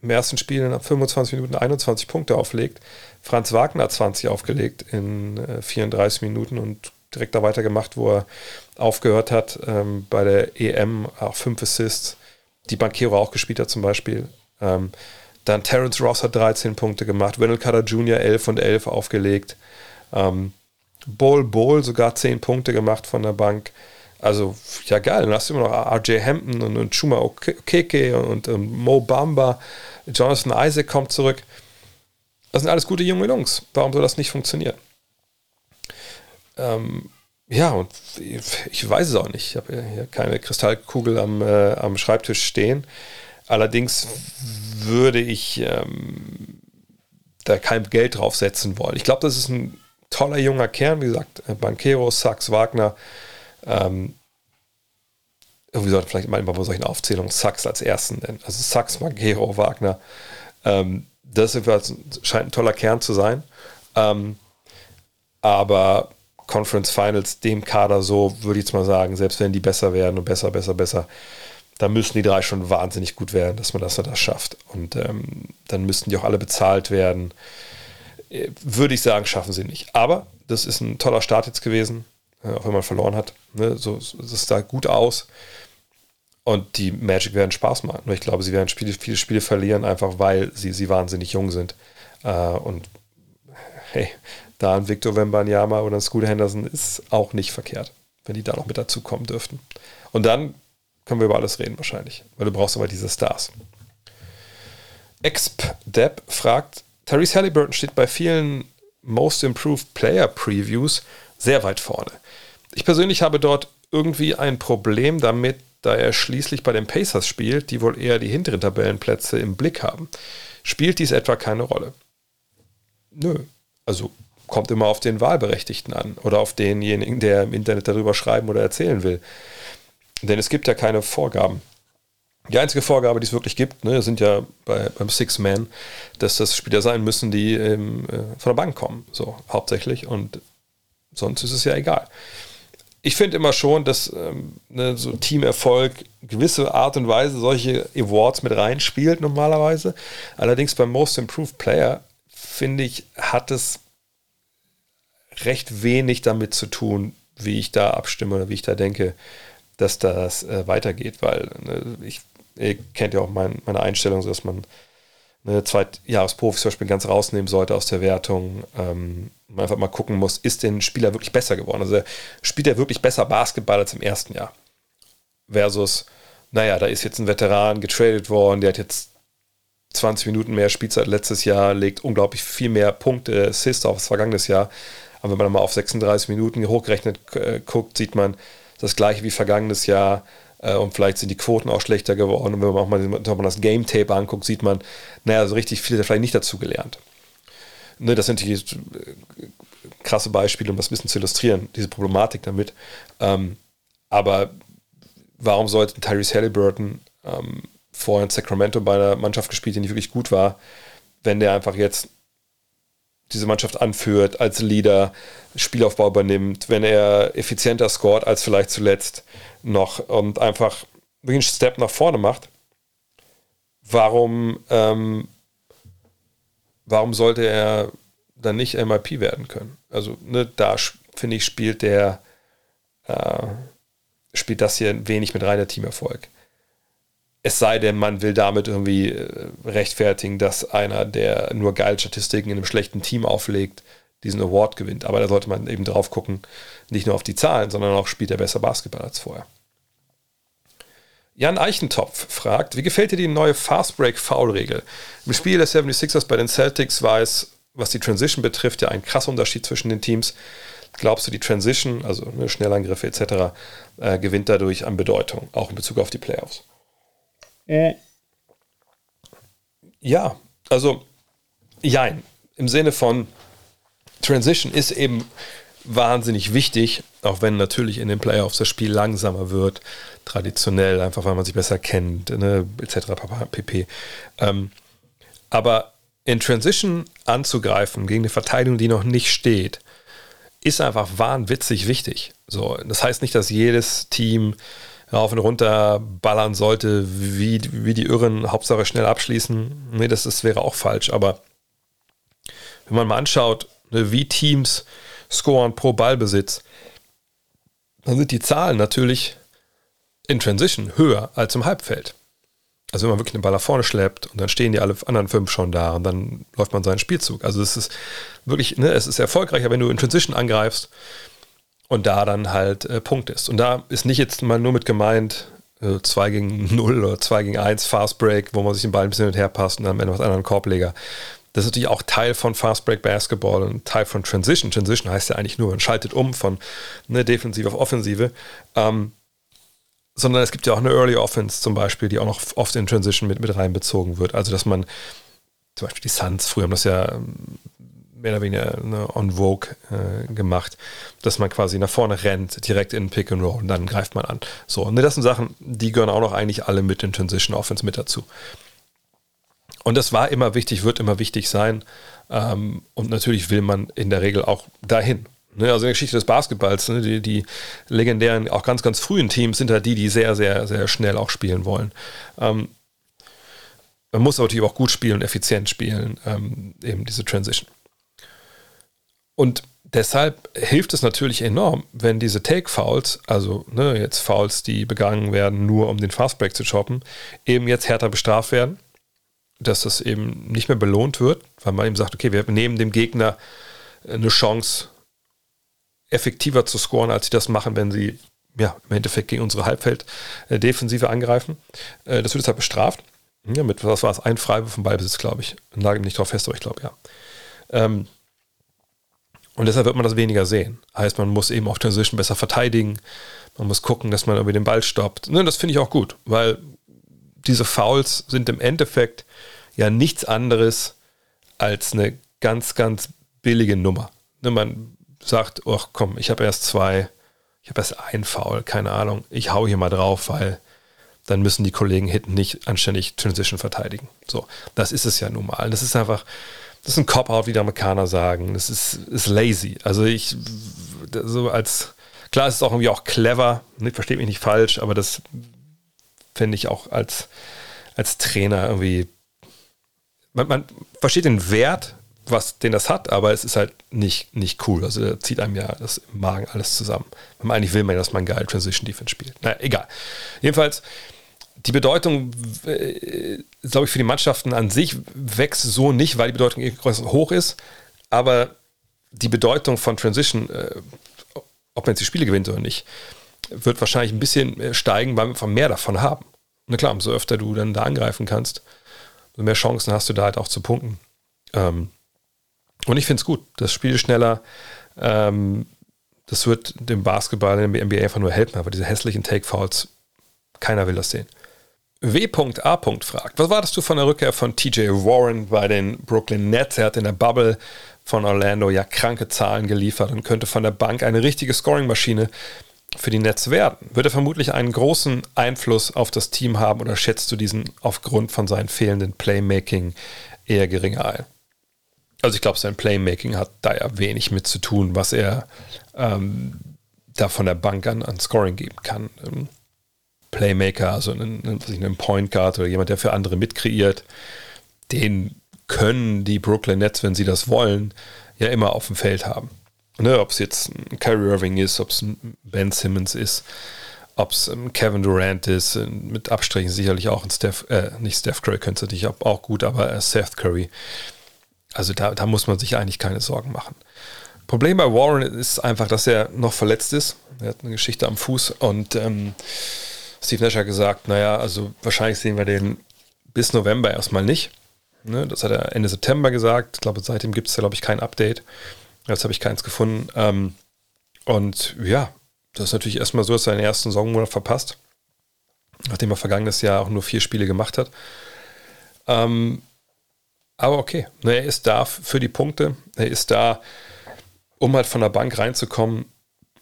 [SPEAKER 1] im ersten Spiel in 25 Minuten 21 Punkte auflegt. Franz Wagner 20 aufgelegt in äh, 34 Minuten und direkt da weitergemacht, wo er aufgehört hat. Ähm, bei der EM auch 5 Assists. Die Banquero auch gespielt hat zum Beispiel. Ähm, dann Terence Ross hat 13 Punkte gemacht. Wendell Carter Jr. 11 und 11 aufgelegt. Ähm, Bol Bol sogar 10 Punkte gemacht von der Bank. Also, ja geil. Dann hast du immer noch RJ Hampton und, und Chuma Okeke und, und Mo Bamba. Jonathan Isaac kommt zurück. Das sind alles gute junge Jungs. Warum soll das nicht funktionieren? Ähm, ja, und ich weiß es auch nicht. Ich habe hier keine Kristallkugel am, äh, am Schreibtisch stehen. Allerdings würde ich ähm, da kein Geld draufsetzen wollen. Ich glaube, das ist ein toller junger Kern, wie gesagt, Banquero, Sachs, Wagner, ähm, irgendwie sollte vielleicht mal bei solchen Aufzählungen Sachs als ersten nennen. Also Sachs, Magero, Wagner. Ähm, das scheint ein toller Kern zu sein. Ähm, aber Conference Finals, dem Kader so, würde ich jetzt mal sagen, selbst wenn die besser werden und besser, besser, besser, dann müssen die drei schon wahnsinnig gut werden, dass man das, das schafft. Und ähm, dann müssten die auch alle bezahlt werden. Äh, würde ich sagen, schaffen sie nicht. Aber das ist ein toller Start jetzt gewesen, äh, auch wenn man verloren hat. Ne? So, es sah gut aus. Und die Magic werden Spaß machen. Ich glaube, sie werden Spiele, viele Spiele verlieren, einfach weil sie, sie wahnsinnig jung sind. Äh, und hey, da ein Victor Wembanyama oder ein Scooter Henderson ist auch nicht verkehrt, wenn die da noch mit dazukommen dürften. Und dann können wir über alles reden wahrscheinlich, weil du brauchst aber diese Stars. Exp-Deb fragt, Therese Halliburton steht bei vielen Most Improved Player Previews sehr weit vorne. Ich persönlich habe dort irgendwie ein Problem damit, da er schließlich bei den Pacers spielt, die wohl eher die hinteren Tabellenplätze im Blick haben. Spielt dies etwa keine Rolle? Nö. Also kommt immer auf den Wahlberechtigten an oder auf denjenigen, der im Internet darüber schreiben oder erzählen will. Denn es gibt ja keine Vorgaben. Die einzige Vorgabe, die es wirklich gibt, ne, sind ja bei, beim Six Man, dass das Spieler sein müssen, die ähm, von der Bank kommen, so hauptsächlich. Und sonst ist es ja egal ich finde immer schon, dass ähm, ne, so Teamerfolg gewisse Art und Weise solche Awards mit reinspielt normalerweise. Allerdings beim Most Improved Player, finde ich, hat es recht wenig damit zu tun, wie ich da abstimme oder wie ich da denke, dass das äh, weitergeht, weil ne, ich, ihr kennt ja auch mein, meine Einstellung, so dass man eine Zweitjahresprofi zum Beispiel ganz rausnehmen sollte aus der Wertung. Ähm, man einfach mal gucken muss, ist denn ein Spieler wirklich besser geworden? Also spielt er wirklich besser Basketball als im ersten Jahr? Versus, naja, da ist jetzt ein Veteran getradet worden, der hat jetzt 20 Minuten mehr Spielzeit letztes Jahr, legt unglaublich viel mehr Punkte, Assists auf das vergangenes Jahr. Aber wenn man mal auf 36 Minuten hochgerechnet äh, guckt, sieht man das gleiche wie vergangenes Jahr äh, und vielleicht sind die Quoten auch schlechter geworden. Und wenn man auch mal, das Game Tape anguckt, sieht man, naja, so richtig viel hat er vielleicht nicht dazu gelernt. Ne, das sind natürlich äh, krasse Beispiele, um das ein bisschen zu illustrieren, diese Problematik damit. Ähm, aber warum sollte Tyrese Halliburton ähm, vorher in Sacramento bei einer Mannschaft gespielt, die nicht wirklich gut war, wenn der einfach jetzt diese Mannschaft anführt, als Leader Spielaufbau übernimmt, wenn er effizienter scoret als vielleicht zuletzt noch und einfach wirklich einen Step nach vorne macht, warum, ähm, warum sollte er dann nicht MIP werden können? Also ne, da finde ich, spielt der äh, spielt das hier wenig mit reiner Teamerfolg. Es sei denn, man will damit irgendwie äh, rechtfertigen, dass einer, der nur geile Statistiken in einem schlechten Team auflegt, diesen Award gewinnt. Aber da sollte man eben drauf gucken, nicht nur auf die Zahlen, sondern auch spielt er besser Basketball als vorher. Jan Eichentopf fragt, wie gefällt dir die neue Fast Break Foul Regel? Im Spiel der 76ers bei den Celtics war es, was die Transition betrifft, ja ein krasser Unterschied zwischen den Teams. Glaubst du, die Transition, also ne, Schnellangriffe etc., äh, gewinnt dadurch an Bedeutung, auch in Bezug auf die Playoffs? Äh. Ja, also, jein. im Sinne von Transition ist eben wahnsinnig wichtig, auch wenn natürlich in den Playoffs das Spiel langsamer wird, traditionell, einfach weil man sich besser kennt, ne, etc. pp. Ähm, aber in Transition anzugreifen gegen eine Verteidigung, die noch nicht steht, ist einfach wahnwitzig wichtig. So, das heißt nicht, dass jedes Team rauf und runter ballern sollte, wie, wie die Irren, Hauptsache schnell abschließen. Nee, das, das wäre auch falsch. Aber wenn man mal anschaut, ne, wie Teams scoren pro Ballbesitz, dann sind die Zahlen natürlich in Transition höher als im Halbfeld. Also wenn man wirklich einen Ball nach vorne schleppt und dann stehen die alle anderen fünf schon da und dann läuft man seinen Spielzug. Also es ist wirklich, ne, es ist erfolgreicher, wenn du in Transition angreifst und da dann halt äh, Punkt ist. Und da ist nicht jetzt mal nur mit gemeint, 2 äh, gegen 0 oder 2 gegen 1 Fast Break, wo man sich den Ball ein bisschen hin und her passt und am Ende was anderen Korbleger. Das ist natürlich auch Teil von Fast Break Basketball und Teil von Transition. Transition heißt ja eigentlich nur, man schaltet um von ne, Defensive auf Offensive. Ähm, sondern es gibt ja auch eine Early Offense zum Beispiel, die auch noch oft in Transition mit, mit reinbezogen wird. Also, dass man zum Beispiel die Suns, früher haben das ja ähm, mehr oder weniger ne, on Vogue äh, gemacht, dass man quasi nach vorne rennt, direkt in Pick and Roll und dann greift man an. So, und das sind Sachen, die gehören auch noch eigentlich alle mit in Transition Offense mit dazu. Und das war immer wichtig, wird immer wichtig sein. Ähm, und natürlich will man in der Regel auch dahin. Ne, also in der Geschichte des Basketballs, ne, die, die, legendären, auch ganz, ganz frühen Teams sind da die, die sehr, sehr, sehr schnell auch spielen wollen. Ähm, man muss natürlich auch gut spielen und effizient spielen, ähm, eben diese Transition. Und deshalb hilft es natürlich enorm, wenn diese Take-Fouls, also ne, jetzt Fouls, die begangen werden, nur um den Fastbreak zu choppen, eben jetzt härter bestraft werden, dass das eben nicht mehr belohnt wird, weil man eben sagt, okay, wir nehmen dem Gegner eine Chance, effektiver zu scoren, als sie das machen, wenn sie ja, im Endeffekt gegen unsere Halbfeld-Defensive angreifen. Äh, das wird deshalb bestraft. Ja, mit, was war es? Ein Freiwurf vom Ballbesitz, glaube ich. Mich nicht drauf fest, aber ich glaube, ja. Ähm, und deshalb wird man das weniger sehen. Heißt, man muss eben auch Transition besser verteidigen. Man muss gucken, dass man irgendwie den Ball stoppt. Ne, das finde ich auch gut, weil diese Fouls sind im Endeffekt ja nichts anderes als eine ganz, ganz billige Nummer. Ne, man sagt, ach komm, ich habe erst zwei, ich habe erst ein Foul, keine Ahnung, ich hau hier mal drauf, weil dann müssen die Kollegen hinten nicht anständig Transition verteidigen. So, das ist es ja nun mal. Das ist einfach, das ist ein Cop-Out, wie die Amerikaner sagen. Das ist, ist lazy. Also ich, so als, klar ist es auch irgendwie auch clever, ne, versteht mich nicht falsch, aber das finde ich auch als, als Trainer irgendwie, man, man versteht den Wert was den das hat, aber es ist halt nicht, nicht cool. Also da zieht einem ja das im Magen alles zusammen. Eigentlich will man, dass man geil Transition Defense spielt. Na, egal. Jedenfalls, die Bedeutung, äh, glaube ich, für die Mannschaften an sich wächst so nicht, weil die Bedeutung hoch ist, aber die Bedeutung von Transition, äh, ob man jetzt die Spiele gewinnt oder nicht, wird wahrscheinlich ein bisschen äh, steigen, weil wir einfach mehr davon haben. Na klar, umso öfter du dann da angreifen kannst, umso mehr Chancen hast du da halt auch zu punkten. Ähm, und ich finde es gut. Das Spiel schneller. Ähm, das wird dem Basketball in der NBA einfach nur helfen, aber diese hässlichen Take-Fouls, keiner will das sehen. W.A. fragt, was wartest du von der Rückkehr von TJ Warren bei den Brooklyn Nets? Er hat in der Bubble von Orlando ja kranke Zahlen geliefert und könnte von der Bank eine richtige Scoring-Maschine für die Nets werden. Wird er vermutlich einen großen Einfluss auf das Team haben oder schätzt du diesen aufgrund von seinem fehlenden Playmaking eher geringer ein? also ich glaube, sein Playmaking hat da ja wenig mit zu tun, was er ähm, da von der Bank an, an Scoring geben kann. Playmaker, also einen, einen Point Guard oder jemand, der für andere mitkreiert, den können die Brooklyn Nets, wenn sie das wollen, ja immer auf dem Feld haben. Ne, ob es jetzt ein Kyrie Irving ist, ob es ein Ben Simmons ist, ob es ein Kevin Durant ist, mit Abstrichen sicherlich auch ein Steph, äh, nicht Steph Curry könnte natürlich auch gut, aber Seth Curry. Also da, da muss man sich eigentlich keine Sorgen machen. Problem bei Warren ist einfach, dass er noch verletzt ist. Er hat eine Geschichte am Fuß und ähm, Steve Nash hat gesagt, naja, also wahrscheinlich sehen wir den bis November erstmal nicht. Ne, das hat er Ende September gesagt. Ich glaube, seitdem gibt es da, glaube ich, kein Update. Jetzt habe ich keins gefunden. Ähm, und ja, das ist natürlich erstmal so, dass er seinen ersten Saisonmonat verpasst, nachdem er vergangenes Jahr auch nur vier Spiele gemacht hat. Ähm, Aber okay, ne, er ist da für die Punkte. Er ist da, um halt von der Bank reinzukommen.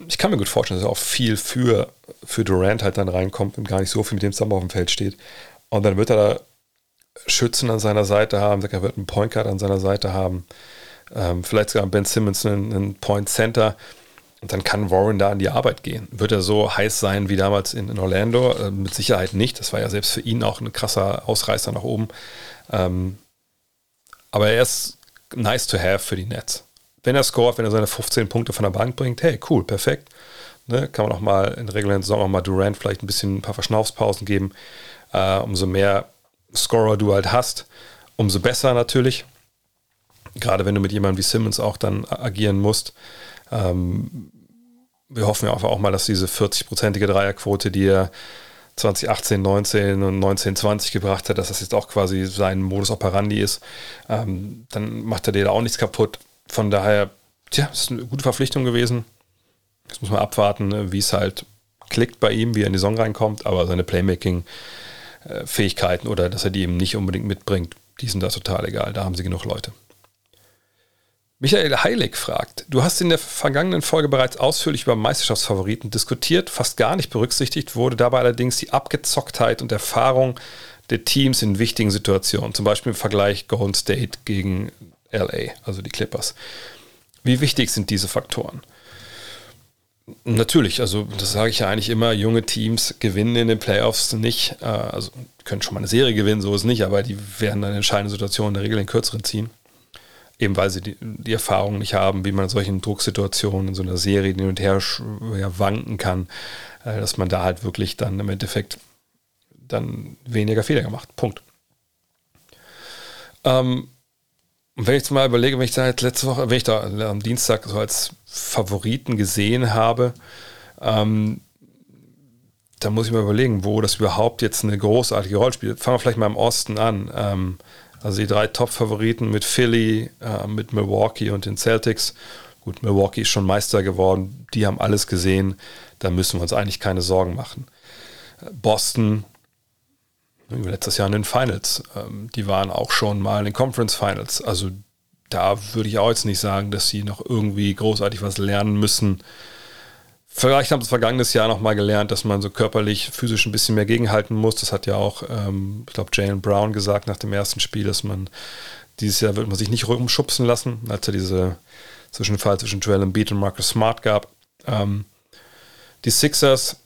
[SPEAKER 1] Ich kann mir gut vorstellen, dass er auch viel für, für Durant halt dann reinkommt und gar nicht so viel mit dem zusammen auf dem Feld steht. Und dann wird er da Schützen an seiner Seite haben, er wird einen Point Guard an seiner Seite haben, ähm, vielleicht sogar Ben Simmons einen, einen Point Center. Und dann kann Warren da an die Arbeit gehen. Wird er so heiß sein wie damals in, in Orlando? Äh, mit Sicherheit nicht. Das war ja selbst für ihn auch ein krasser Ausreißer nach oben. Ähm, aber er ist nice to have für die Nets. Wenn er scoret, wenn er seine 15 Punkte von der Bank bringt, hey, cool, perfekt. Ne, kann man auch mal in der regulären Saison auch mal Durant vielleicht ein bisschen ein paar Verschnaufspausen geben. Äh, umso mehr Scorer du halt hast, umso besser natürlich. Gerade wenn du mit jemandem wie Simmons auch dann agieren musst. Ähm, wir hoffen ja auch mal, dass diese 40-prozentige Dreierquote, die er 2018, 19 und 19, 20 gebracht hat, dass das jetzt auch quasi sein Modus operandi ist, ähm, dann macht er dir da auch nichts kaputt. Von daher, tja, es ist eine gute Verpflichtung gewesen. Jetzt muss man abwarten, ne, wie es halt klickt bei ihm, wie er in die Saison reinkommt, aber seine Playmaking-Fähigkeiten oder dass er die eben nicht unbedingt mitbringt, die sind da total egal. Da haben sie genug Leute. Michael Heilig fragt, du hast in der vergangenen Folge bereits ausführlich über Meisterschaftsfavoriten diskutiert, fast gar nicht berücksichtigt wurde dabei allerdings die Abgezocktheit und Erfahrung der Teams in wichtigen Situationen, zum Beispiel im Vergleich Golden State gegen LA, also die Clippers. Wie wichtig sind diese Faktoren? Natürlich, also das sage ich ja eigentlich immer, junge Teams gewinnen in den Playoffs nicht, äh, also können schon mal eine Serie gewinnen, so ist es nicht, aber die werden dann in entscheidenden Situationen in der Regel den kürzeren ziehen eben weil sie die, die, Erfahrung nicht haben, wie man in solchen Drucksituationen in so einer Serie hin und her ja, wanken kann, äh, dass man da halt wirklich dann im Endeffekt dann weniger Fehler gemacht. Punkt. Ähm, wenn ich jetzt mal überlege, wenn ich da jetzt letzte Woche, wenn ich da am Dienstag so als Favoriten gesehen habe, ähm, da muss ich mal überlegen, wo das überhaupt jetzt eine großartige Rolle spielt. Fangen wir vielleicht mal im Osten an. Ähm, also die drei Top-Favoriten mit Philly, äh, mit Milwaukee und den Celtics. Gut, Milwaukee ist schon Meister geworden. Die haben alles gesehen. Da müssen wir uns eigentlich keine Sorgen machen. Boston, letztes Jahr in den Finals. Ähm, die waren auch schon mal in den Conference Finals. Also da würde ich auch jetzt nicht sagen, dass sie noch irgendwie großartig was lernen müssen Vielleicht haben sie vergangenes Jahr nochmal gelernt, dass man so körperlich, physisch ein bisschen mehr gegenhalten muss. Das hat ja auch, ähm, ich glaube, Jalen Brown gesagt nach dem ersten Spiel, dass man dieses Jahr wird man sich nicht rumschubsen lassen, als er diese Zwischenfall zwischen Joel Embiid und Marcus Smart gab. Ähm, die Sixers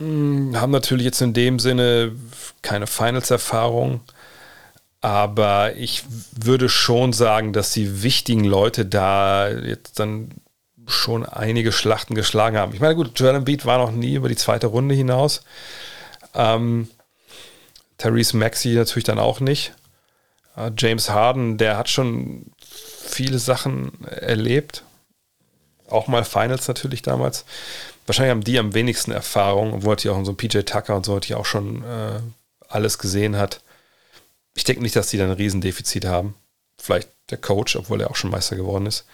[SPEAKER 1] haben natürlich jetzt in dem Sinne keine Finals-Erfahrung, aber ich würde schon sagen, dass die wichtigen Leute da jetzt dann schon einige Schlachten geschlagen haben. Ich meine, gut, Joel Embiid war noch nie über die zweite Runde hinaus. Ähm, Therese Maxey natürlich dann auch nicht. Äh, James Harden, der hat schon viele Sachen erlebt. Auch mal Finals natürlich damals. Wahrscheinlich haben die am wenigsten Erfahrung, obwohl die auch so ein PJ Tucker und so, die auch schon äh, alles gesehen hat. Ich denke nicht, dass die da ein Riesendefizit haben. Vielleicht der Coach, obwohl er auch schon Meister geworden ist.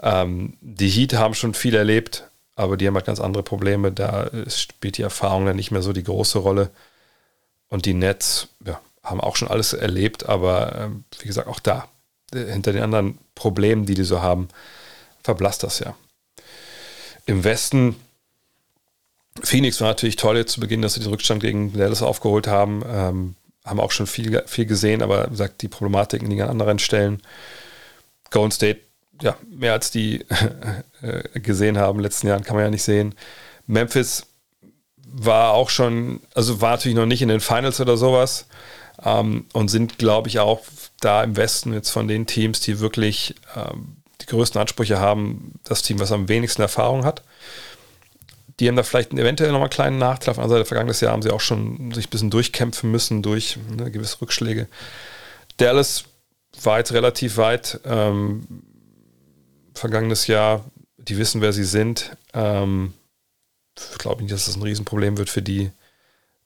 [SPEAKER 1] Ähm, die Heat haben schon viel erlebt, aber die haben halt ganz andere Probleme. Da spielt die Erfahrung dann nicht mehr so die große Rolle. Und die Nets ja, haben auch schon alles erlebt, aber ähm, wie gesagt, auch da, äh, hinter den anderen Problemen, die die so haben, verblasst das ja. Im Westen, Phoenix war natürlich toll jetzt zu Beginn, dass sie den Rückstand gegen Dallas aufgeholt haben. Ähm, haben auch schon viel, viel gesehen, aber wie gesagt, die Problematiken liegen an anderen Stellen. Golden State ja, mehr als die (laughs) äh, gesehen haben in den letzten Jahren, kann man ja nicht sehen. Memphis war auch schon, also war natürlich noch nicht in den Finals oder sowas ähm, und sind, glaube ich, auch da im Westen jetzt von den Teams, die wirklich ähm, die größten Ansprüche haben, das Team, was am wenigsten Erfahrung hat. Die haben da vielleicht eventuell nochmal einen kleinen Nachteil. Auf der anderen Seite, vergangenes Jahr haben sie auch schon sich ein bisschen durchkämpfen müssen durch ne, gewisse Rückschläge. Dallas war jetzt relativ weit. Ähm, vergangenes Jahr. Die wissen, wer sie sind. Ähm, glaube nicht, dass das ein Riesenproblem wird für die.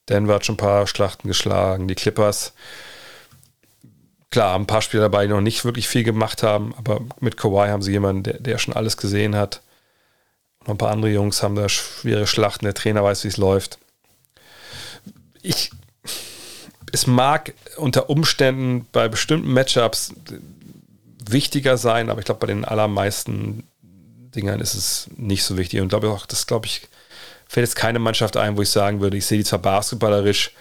[SPEAKER 1] Denver hat schon ein paar Schlachten geschlagen. Die Clippers, klar, ein paar Spieler dabei, die noch nicht wirklich viel gemacht haben, aber mit Kawhi haben sie jemanden, der, der schon alles gesehen hat. Noch ein paar andere Jungs haben da schwere Schlachten. Der Trainer weiß, wie es läuft. Ich, es mag unter Umständen bei bestimmten Matchups wichtiger sein, aber ich glaube, bei den allermeisten Dingern ist es nicht so wichtig. Und glaube auch, das glaube ich, fällt jetzt keine Mannschaft ein, wo ich sagen würde, ich sehe die zwar basketballerisch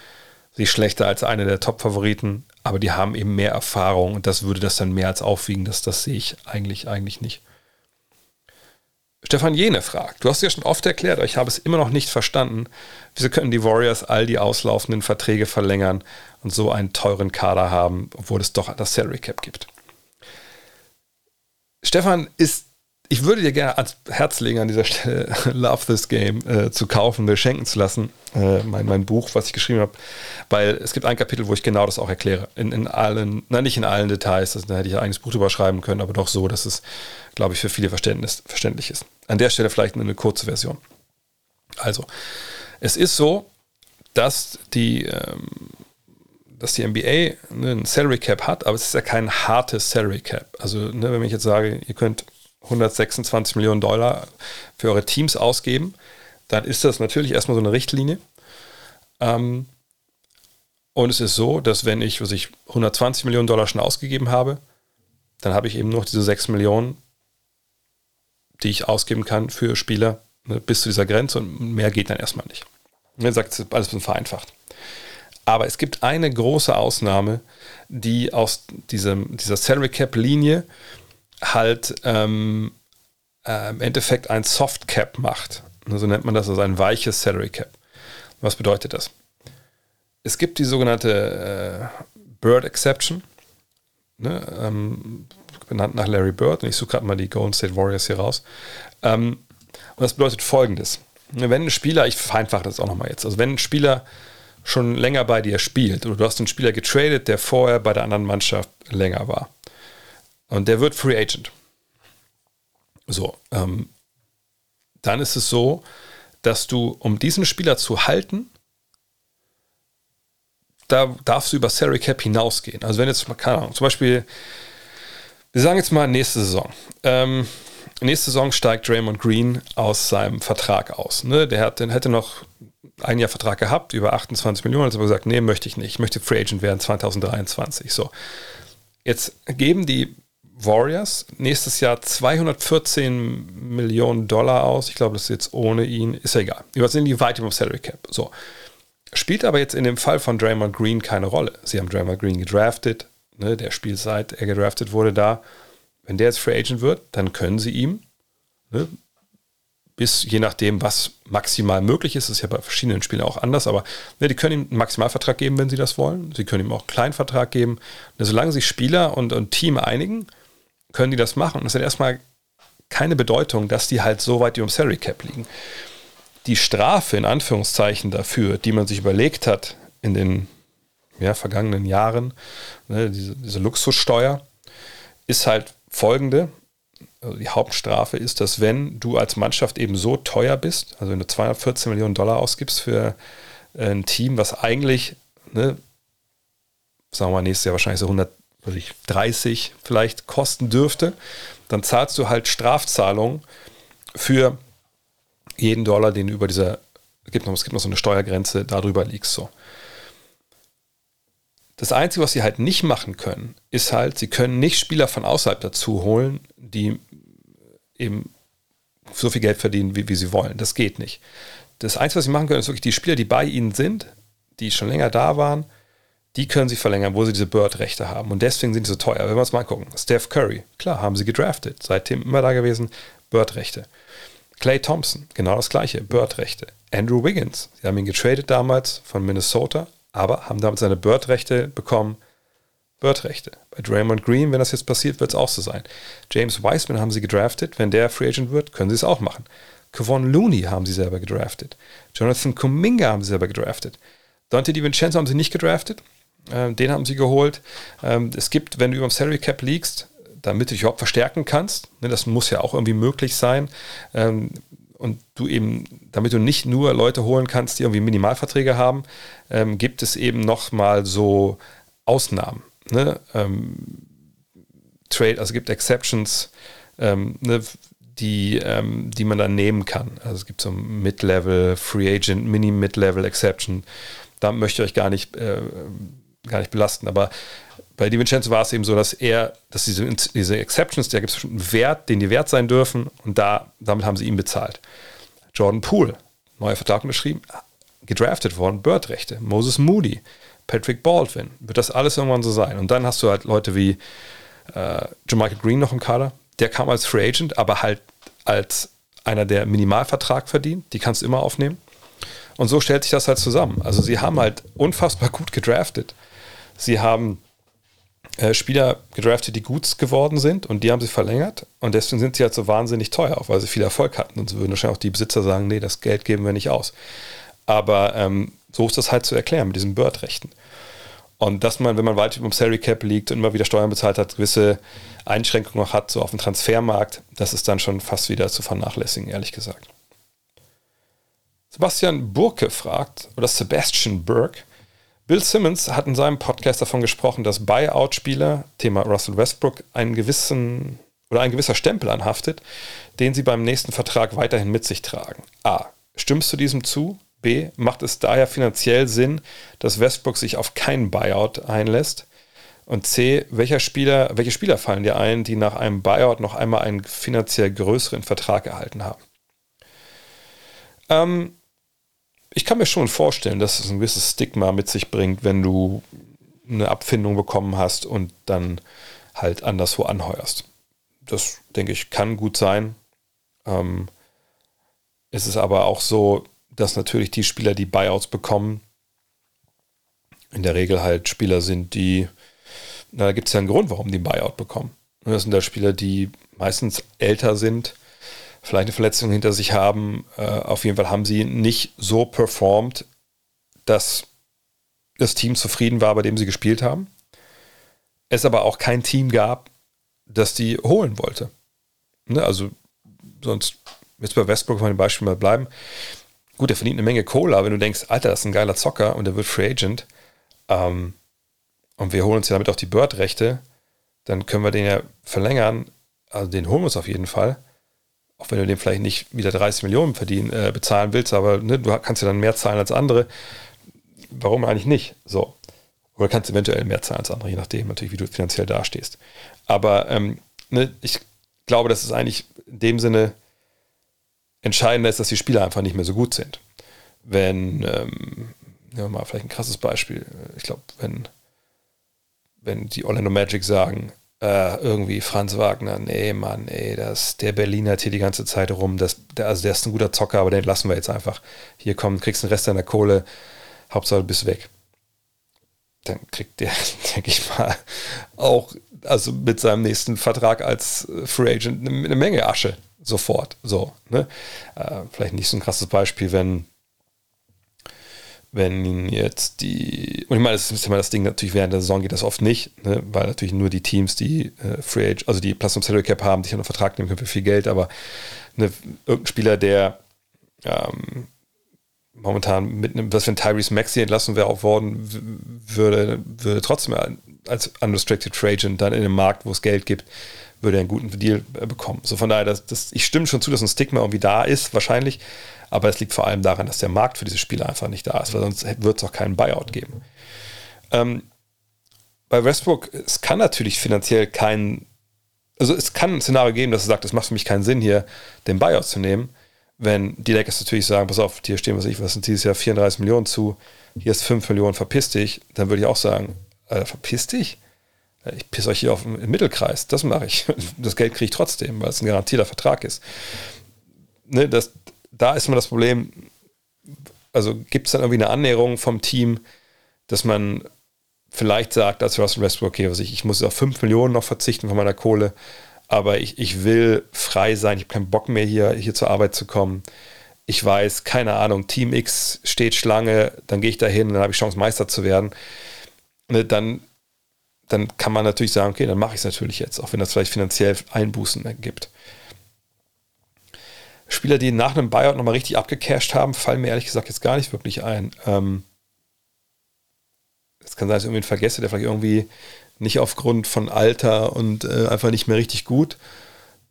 [SPEAKER 1] sie schlechter als eine der Top-Favoriten, aber die haben eben mehr Erfahrung und das würde das dann mehr als aufwiegen. Das, das sehe ich eigentlich, eigentlich nicht. Stefan Jene fragt, du hast ja schon oft erklärt, aber ich habe es immer noch nicht verstanden, wieso können die Warriors all die auslaufenden Verträge verlängern und so einen teuren Kader haben, obwohl es doch das Salary Cap gibt. Stefan ist ich würde dir gerne ans Herz legen an dieser Stelle, (laughs) Love This Game äh, zu kaufen, mir schenken zu lassen. Äh, mein, mein Buch, was ich geschrieben habe. Weil es gibt ein Kapitel, wo ich genau das auch erkläre. In, in allen, nein, nicht in allen Details, das, da hätte ich ein eigenes Buch drüber schreiben können, aber doch so, dass es, glaube ich, für viele Verständnis, verständlich ist. An der Stelle vielleicht eine kurze Version. Also, es ist so, dass die, ähm, dass die NBA ne, ein Salary Cap hat, aber es ist ja kein hartes Salary Cap. Also, ne, wenn ich jetzt sage, ihr könnt 126 Millionen Dollar für eure Teams ausgeben, dann ist das natürlich erstmal so eine Richtlinie. Ähm, und es ist so, dass wenn ich, was ich 120 Millionen Dollar schon ausgegeben habe, dann habe ich eben noch diese 6 Millionen, die ich ausgeben kann für Spieler ne, bis zu dieser Grenze und mehr geht dann erstmal nicht. Mir sagt es alles ein bisschen vereinfacht. Aber es gibt eine große Ausnahme, die aus diesem, dieser Salary Cap Linie halt ähm, äh, im Endeffekt ein Soft Cap macht. So nennt man das, also ein weiches Salary Cap. Was bedeutet das? Es gibt die sogenannte äh, Bird Exception, ne, ähm, benannt nach Larry Bird. Und ich suche gerade mal die Golden State Warriors hier raus. Ähm, und das bedeutet folgendes. Wenn ein Spieler, ich vereinfache das auch nochmal jetzt, also wenn ein Spieler schon länger bei dir spielt oder du hast einen Spieler getradet, der vorher bei der anderen Mannschaft länger war, und der wird Free Agent. So, ähm, dann ist es so, dass du, um diesen Spieler zu halten, da darfst du über Salary Cap hinausgehen. Also wenn jetzt keine Ahnung, zum Beispiel, wir sagen jetzt mal nächste Saison. Ähm, nächste Saison steigt Draymond Green aus seinem Vertrag aus. Ne? Der hat, den hätte noch ein Jahr Vertrag gehabt, über 28 Millionen, hat aber gesagt, nee, möchte ich nicht. Ich möchte Free Agent werden 2023. So. Jetzt geben die Warriors nächstes Jahr 214 Millionen Dollar aus. Ich glaube, das ist jetzt ohne ihn. Ist ja egal. Sind die weit über Salary Cap. So. Spielt aber jetzt in dem Fall von Draymond Green keine Rolle. Sie haben Draymond Green gedraftet. Ne, der spielt seit er gedraftet wurde da. Wenn der jetzt Free Agent wird, dann können sie ihm ne, bis je nachdem, was maximal möglich ist, das ist ja bei verschiedenen Spielen auch anders, aber ne, die können ihm einen Maximalvertrag geben, wenn sie das wollen. Sie können ihm auch einen Kleinvertrag geben. Ne, solange sich Spieler und, und Team einigen, können die das machen. Und es hat erstmal keine Bedeutung, dass die halt so weit über dem Salary Cap liegen. Die Strafe in Anführungszeichen dafür, die man sich überlegt hat in den ja, vergangenen Jahren, ne, diese, diese Luxussteuer, ist halt folgende. Also die Hauptstrafe ist, dass wenn du als Mannschaft eben so teuer bist, also wenn du 214 Millionen Dollar ausgibst für ein Team, was eigentlich, ne, sagen wir mal, nächstes Jahr wahrscheinlich so 100 was ich, 30 vielleicht kosten dürfte, dann zahlst du halt Strafzahlungen für jeden Dollar, den du über dieser, es gibt noch, es gibt noch so eine Steuergrenze, darüber liegst so. Das Einzige, was sie halt nicht machen können, ist halt, sie können nicht Spieler von außerhalb dazu holen, die eben so viel Geld verdienen, wie, wie sie wollen. Das geht nicht. Das Einzige, was sie machen können, ist wirklich die Spieler, die bei ihnen sind, die schon länger da waren, die können sie verlängern, wo sie diese Bird-Rechte haben. Und deswegen sind die so teuer. Wenn wir uns mal gucken, Steph Curry, klar, haben sie gedraftet, seitdem immer da gewesen, Bird-Rechte. Clay Thompson, genau das gleiche, Bird-Rechte. Andrew Wiggins, sie haben ihn getradet damals von Minnesota, aber haben damit seine Bird-Rechte bekommen, Bird-Rechte. Bei Draymond Green, wenn das jetzt passiert, wird es auch so sein. James Wiseman haben sie gedraftet, wenn der Free Agent wird, können sie es auch machen. Kevon Looney haben sie selber gedraftet. Jonathan Kuminga haben sie selber gedraftet. Dante DiVincenzo haben sie nicht gedraftet, ähm, den haben sie geholt. Ähm, es gibt, wenn du über dem Salary Cap liegst, damit du dich überhaupt verstärken kannst, ne, das muss ja auch irgendwie möglich sein. Ähm, und du eben, damit du nicht nur Leute holen kannst, die irgendwie Minimalverträge haben, gibt es eben nochmal so Ausnahmen. Ne? Trade, also gibt Exceptions, ne, die, die man dann nehmen kann. Also es gibt so Mid-Level, Free Agent, Mini-Mid-Level Exception da möchte ich euch gar nicht, äh, gar nicht belasten. Aber bei DiVincenzo war es eben so, dass er, dass diese, diese Exceptions, da gibt es einen Wert, den die wert sein dürfen und da, damit haben sie ihn bezahlt. Jordan Poole, neuer Vertrag unterschrieben, gedraftet worden, Bird-Rechte, Moses Moody, Patrick Baldwin, wird das alles irgendwann so sein. Und dann hast du halt Leute wie äh, Michael Green noch im Kader, der kam als Free Agent, aber halt als einer, der Minimalvertrag verdient, die kannst du immer aufnehmen. Und so stellt sich das halt zusammen. Also sie haben halt unfassbar gut gedraftet. Sie haben äh, Spieler gedraftet, die gut geworden sind und die haben sie verlängert und deswegen sind sie halt so wahnsinnig teuer, auch weil sie viel Erfolg hatten. Und so würden wahrscheinlich auch die Besitzer sagen, nee, das Geld geben wir nicht aus. Aber ähm, so ist das halt zu erklären mit diesen Bird-Rechten. Und dass man, wenn man weit über dem Salary Cap liegt und immer wieder Steuern bezahlt hat, gewisse Einschränkungen noch hat, so auf dem Transfermarkt, das ist dann schon fast wieder zu vernachlässigen, ehrlich gesagt. Sebastian Burke fragt, oder Sebastian Burke, Bill Simmons hat in seinem Podcast davon gesprochen, dass Buyout-Spieler, Thema Russell Westbrook, einen gewissen oder ein gewisser Stempel anhaftet, den sie beim nächsten Vertrag weiterhin mit sich tragen. A. Stimmst du diesem zu? B. Macht es daher finanziell Sinn, dass Westbrook sich auf keinen Buyout einlässt? Und C. Welcher Spieler, welche Spieler fallen dir ein, die nach einem Buyout noch einmal einen finanziell größeren Vertrag erhalten haben? Ähm, ich kann mir schon vorstellen, dass es ein gewisses Stigma mit sich bringt, wenn du eine Abfindung bekommen hast und dann halt anderswo anheuerst. Das, denke ich, kann gut sein. Ähm, es ist aber auch so, dass natürlich die Spieler, die Buyouts bekommen, in der Regel halt Spieler sind, die, na, da gibt es ja einen Grund, warum die Buyout bekommen. Das sind da Spieler, die meistens älter sind, vielleicht eine Verletzung hinter sich haben. Äh, auf jeden Fall haben sie nicht so performt, dass das Team zufrieden war, bei dem sie gespielt haben. Es aber auch kein Team gab, das die holen wollte. Ne? Also sonst, jetzt bei Westbrook mal ein Beispiel mal bleiben, gut, er verdient eine Menge aber wenn du denkst, Alter, das ist ein geiler Zocker und der wird Free Agent ähm, und wir holen uns ja damit auch die Bird-Rechte, dann können wir den ja verlängern. Also den holen wir uns auf jeden Fall. Auch wenn du den vielleicht nicht wieder 30 Millionen verdienen, äh, bezahlen willst, aber ne, du kannst ja dann mehr zahlen als andere. Warum eigentlich nicht? So. Oder kannst eventuell mehr zahlen als andere, je nachdem natürlich, wie du finanziell dastehst. Aber ähm, ne, ich glaube, dass es eigentlich in dem Sinne entscheidender ist, dass die Spieler einfach nicht mehr so gut sind. Wenn, ähm, nehmen wir mal vielleicht ein krasses Beispiel, ich glaube, wenn, wenn die Orlando Magic sagen, äh, irgendwie Franz Wagner, nee, Mann, ey, das, der Berliner hat hier die ganze Zeit rum, das, der, also der ist ein guter Zocker, aber den lassen wir jetzt einfach. Hier komm, kriegst den Rest deiner Kohle, Hauptsache du bist weg. Dann kriegt der, (laughs) denke ich mal, auch, also mit seinem nächsten Vertrag als Free Agent eine, eine Menge Asche sofort. So, ne? Äh, vielleicht nicht so ein krasses Beispiel, wenn wenn jetzt die, und ich meine, das ist immer das Ding, natürlich während der Saison geht das oft nicht, ne, weil natürlich nur die Teams, die äh, Free Age, also die Plus und Salary Cap haben, die einen Vertrag nehmen können für viel Geld, aber ne, irgendein Spieler, der ähm, momentan mit einem, was ein Tyrese Maxi entlassen wäre auch worden, würde, würde trotzdem als Unrestricted Free Agent dann in einem Markt, wo es Geld gibt, würde er einen guten Deal äh, bekommen. So von daher, das, das, ich stimme schon zu, dass ein Stigma irgendwie da ist, wahrscheinlich. Aber es liegt vor allem daran, dass der Markt für diese Spieler einfach nicht da ist, weil sonst wird es auch keinen Buyout geben. Ähm, bei Westbrook, es kann natürlich finanziell keinen, also es kann ein Szenario geben, dass er sagt, es macht für mich keinen Sinn, hier den Buyout zu nehmen. Wenn die Lakers natürlich sagen, pass auf, hier stehen, was ich, was sind dieses Jahr 34 Millionen zu, hier ist 5 Millionen, verpiss dich, dann würde ich auch sagen, äh, verpiss dich? ich pisse euch hier auf den Mittelkreis, das mache ich. (laughs) Das Geld kriege ich trotzdem, weil es ein garantierter Vertrag ist. Ne, das, da ist immer das Problem, also gibt es dann irgendwie eine Annäherung vom Team, dass man vielleicht sagt, als Russell Westbrook, okay, was ich, ich muss auf 5 Millionen noch verzichten von meiner Kohle, aber ich, ich will frei sein, ich habe keinen Bock mehr hier, hier zur Arbeit zu kommen. Ich weiß, keine Ahnung, Team X steht Schlange, dann gehe ich da hin dann habe ich Chance, Meister zu werden. Ne, dann dann kann man natürlich sagen, okay, dann mache ich es natürlich jetzt, auch wenn das vielleicht finanziell Einbußen gibt. Spieler, die nach einem Buyout nochmal richtig abgecasht haben, fallen mir ehrlich gesagt jetzt gar nicht wirklich ein. Ähm, es kann sein, dass ich irgendwen vergesse, der vielleicht irgendwie nicht aufgrund von Alter und äh, einfach nicht mehr richtig gut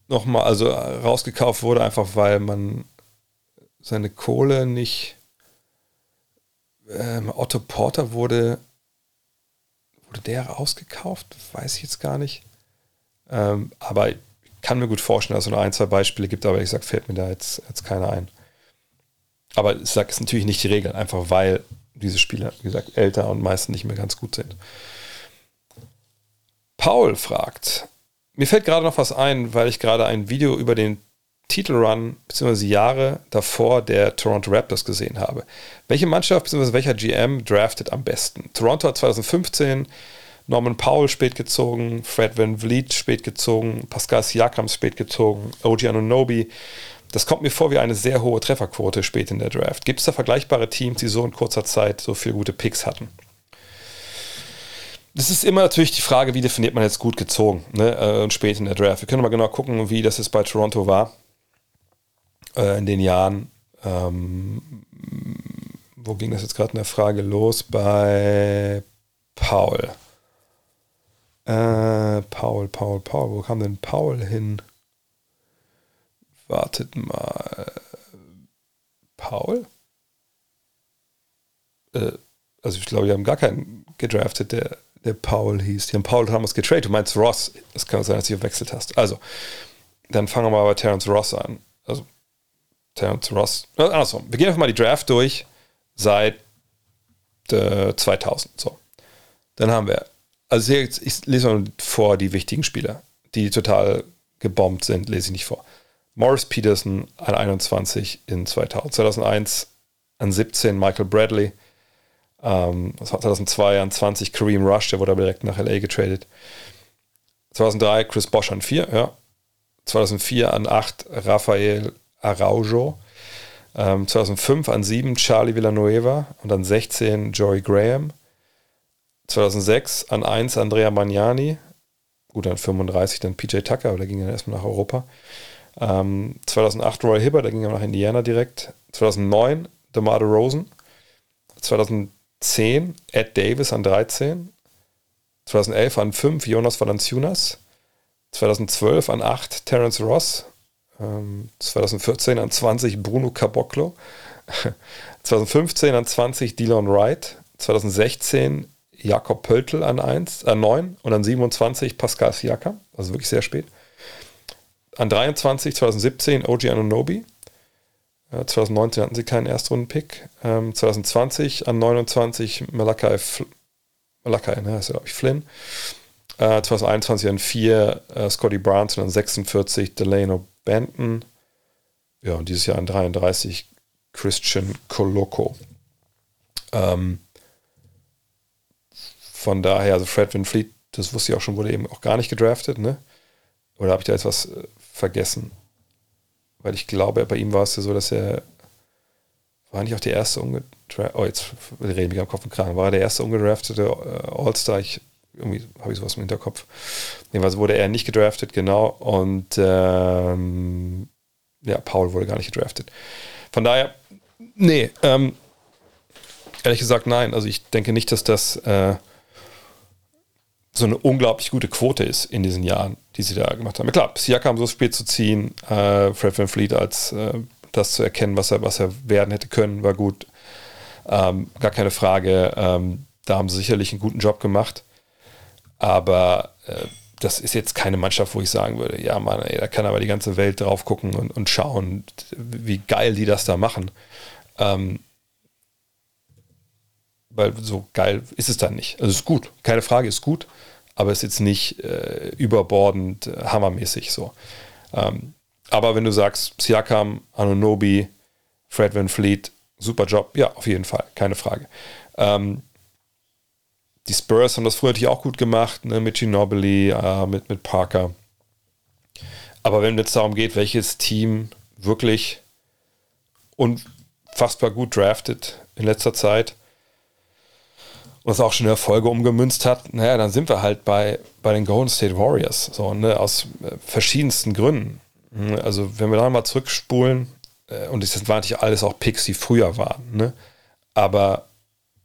[SPEAKER 1] nochmal, also rausgekauft wurde, einfach weil man seine Kohle nicht ähm, Otto Porter wurde, wurde der rausgekauft? Weiß ich jetzt gar nicht. Ähm, aber kann mir gut vorstellen, dass es nur ein, zwei Beispiele gibt, aber ehrlich gesagt fällt mir da jetzt, jetzt keiner ein. Aber ich sage, es ist natürlich nicht die Regel, einfach weil diese Spieler, wie gesagt, älter und meistens nicht mehr ganz gut sind. Paul fragt, mir fällt gerade noch was ein, weil ich gerade ein Video über den Titelrun bzw. Jahre davor der Toronto Raptors gesehen habe. Welche Mannschaft bzw. welcher GM draftet am besten? Toronto hat 2015 Norman Powell spät gezogen, Fred Van Vliet spät gezogen, Pascal Siakam spät gezogen, OG Anunobi. Das kommt mir vor wie eine sehr hohe Trefferquote spät in der Draft. Gibt es da vergleichbare Teams, die so in kurzer Zeit so viele gute Picks hatten? Das ist immer natürlich die Frage, wie definiert man jetzt gut gezogen ne, äh, und spät in der Draft. Wir können mal genau gucken, wie das jetzt bei Toronto war äh, in den Jahren. Ähm, wo ging das jetzt gerade in der Frage los? Bei Paul. Äh, Paul, Paul, Paul. Wo kam denn Paul hin? Wartet mal. Paul? Äh, also ich glaube, wir haben gar keinen gedraftet, der, der Paul hieß. Die haben Paul damals getradet. Du meinst Ross. Das kann sein, dass du verwechselt hast. Also, dann fangen wir mal bei Terence Ross an. Also, Terence Ross. Andersrum. Wir gehen einfach mal die Draft durch seit äh, 2000. So. Dann haben wir also jetzt, ich lese mal vor die wichtigen Spieler, die total gebombt sind, lese ich nicht vor. Morris Peterson an 21 in 2000, 2001 an 17 Michael Bradley, ähm, 2002 an 20 Kareem Rush, der wurde aber direkt nach LA getradet. 2003 Chris Bosch an 4, ja. 2004 an 8 Rafael Araujo. Ähm, 2005 an 7 Charlie Villanueva und an 16 Joey Graham. 2006 an 1 Andrea Magnani, gut, an 35 dann PJ Tucker, aber der ging dann erstmal nach Europa. Ähm, 2008 Roy Hibbert, der ging dann nach Indiana direkt. 2009 DeMar Rosen. 2010 Ed Davis an 13. 2011 an 5 Jonas Valanciunas. 2012 an 8 Terence Ross. Ähm, 2014 an 20 Bruno Caboclo. (laughs) 2015 an 20 Dylan Wright. 2016 Jakob Pöltl an 1, äh 9 und an 27 Pascal Siakam, also wirklich sehr spät. An 23 2017 OG Anunobi. Äh, 2019 hatten sie keinen Erstrunden-Pick. Ähm, 2020 an 29 Malakai, Fl Malakai ne, heißt er, glaube ich, Flynn. Äh, 2021 an 4 äh, Scotty Barnes und an 46 Delano Benton. Ja, und dieses Jahr an 33 Christian Coloco. Ähm, von daher, also Fred Van Fleet, das wusste ich auch schon, wurde eben auch gar nicht gedraftet, ne? Oder habe ich da jetzt was äh, vergessen? Weil ich glaube, bei ihm war es ja so, dass er war nicht auch der erste ungedraftete, oh, jetzt rede ich mich am Kopf und Kragen, war er der erste ungedraftete äh, All-Star, ich, irgendwie habe ich sowas im Hinterkopf. Jedenfalls wurde er nicht gedraftet, genau, und ähm, ja, Paul wurde gar nicht gedraftet. Von daher, nee, ähm, ehrlich gesagt, nein. Also ich denke nicht, dass das äh, so eine unglaublich gute Quote ist in diesen Jahren, die sie da gemacht haben. Klar, Siakam so spät zu ziehen, äh, Fred Van Fleet als äh, das zu erkennen, was er, was er werden hätte können, war gut. Ähm, gar keine Frage. Ähm, da haben sie sicherlich einen guten Job gemacht. Aber äh, das ist jetzt keine Mannschaft, wo ich sagen würde, ja, Mann, ey, da kann aber die ganze Welt drauf gucken und, und schauen, wie geil die das da machen. Ähm, weil so geil ist es dann nicht. Also es ist gut, keine Frage, ist gut aber ist jetzt nicht äh, überbordend äh, hammermäßig so. Ähm, aber wenn du sagst, Siakam, Anunobi, Fred Van Fleet, super Job, ja, auf jeden Fall, keine Frage. Ähm, die Spurs haben das früher natürlich auch gut gemacht, ne, mit Ginobili, äh, mit, mit Parker. Aber wenn es darum geht, welches Team wirklich unfassbar gut draftet in letzter Zeit, was auch schon Erfolge umgemünzt hat, naja, dann sind wir halt bei, bei den Golden State Warriors, so, ne, aus äh, verschiedensten Gründen. Hm, also, wenn wir da mal zurückspulen, äh, und das waren natürlich alles auch Picks, die früher waren, ne, aber,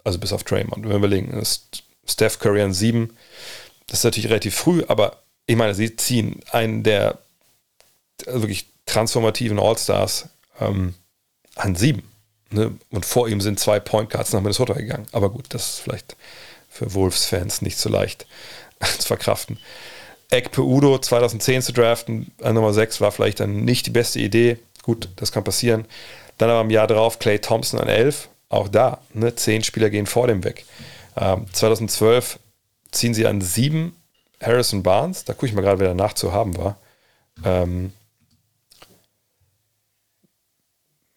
[SPEAKER 1] also bis auf Draymond, wenn wir überlegen, Steph Curry an sieben, das ist natürlich relativ früh, aber ich meine, sie ziehen einen der wirklich transformativen All-Stars ähm, an sieben. Ne? Und vor ihm sind zwei Point Guards nach Minnesota gegangen. Aber gut, das ist vielleicht für Wolves-Fans nicht so leicht (laughs) zu verkraften. Ekpe Udo 2010 zu draften, an Nummer 6 war vielleicht dann nicht die beste Idee. Gut, das kann passieren. Dann aber im Jahr darauf Clay Thompson an 11. Auch da, ne, zehn Spieler gehen vor dem weg. Ähm, 2012 ziehen sie an 7 Harrison Barnes. Da gucke ich mal gerade, wer danach zu haben war. Ähm,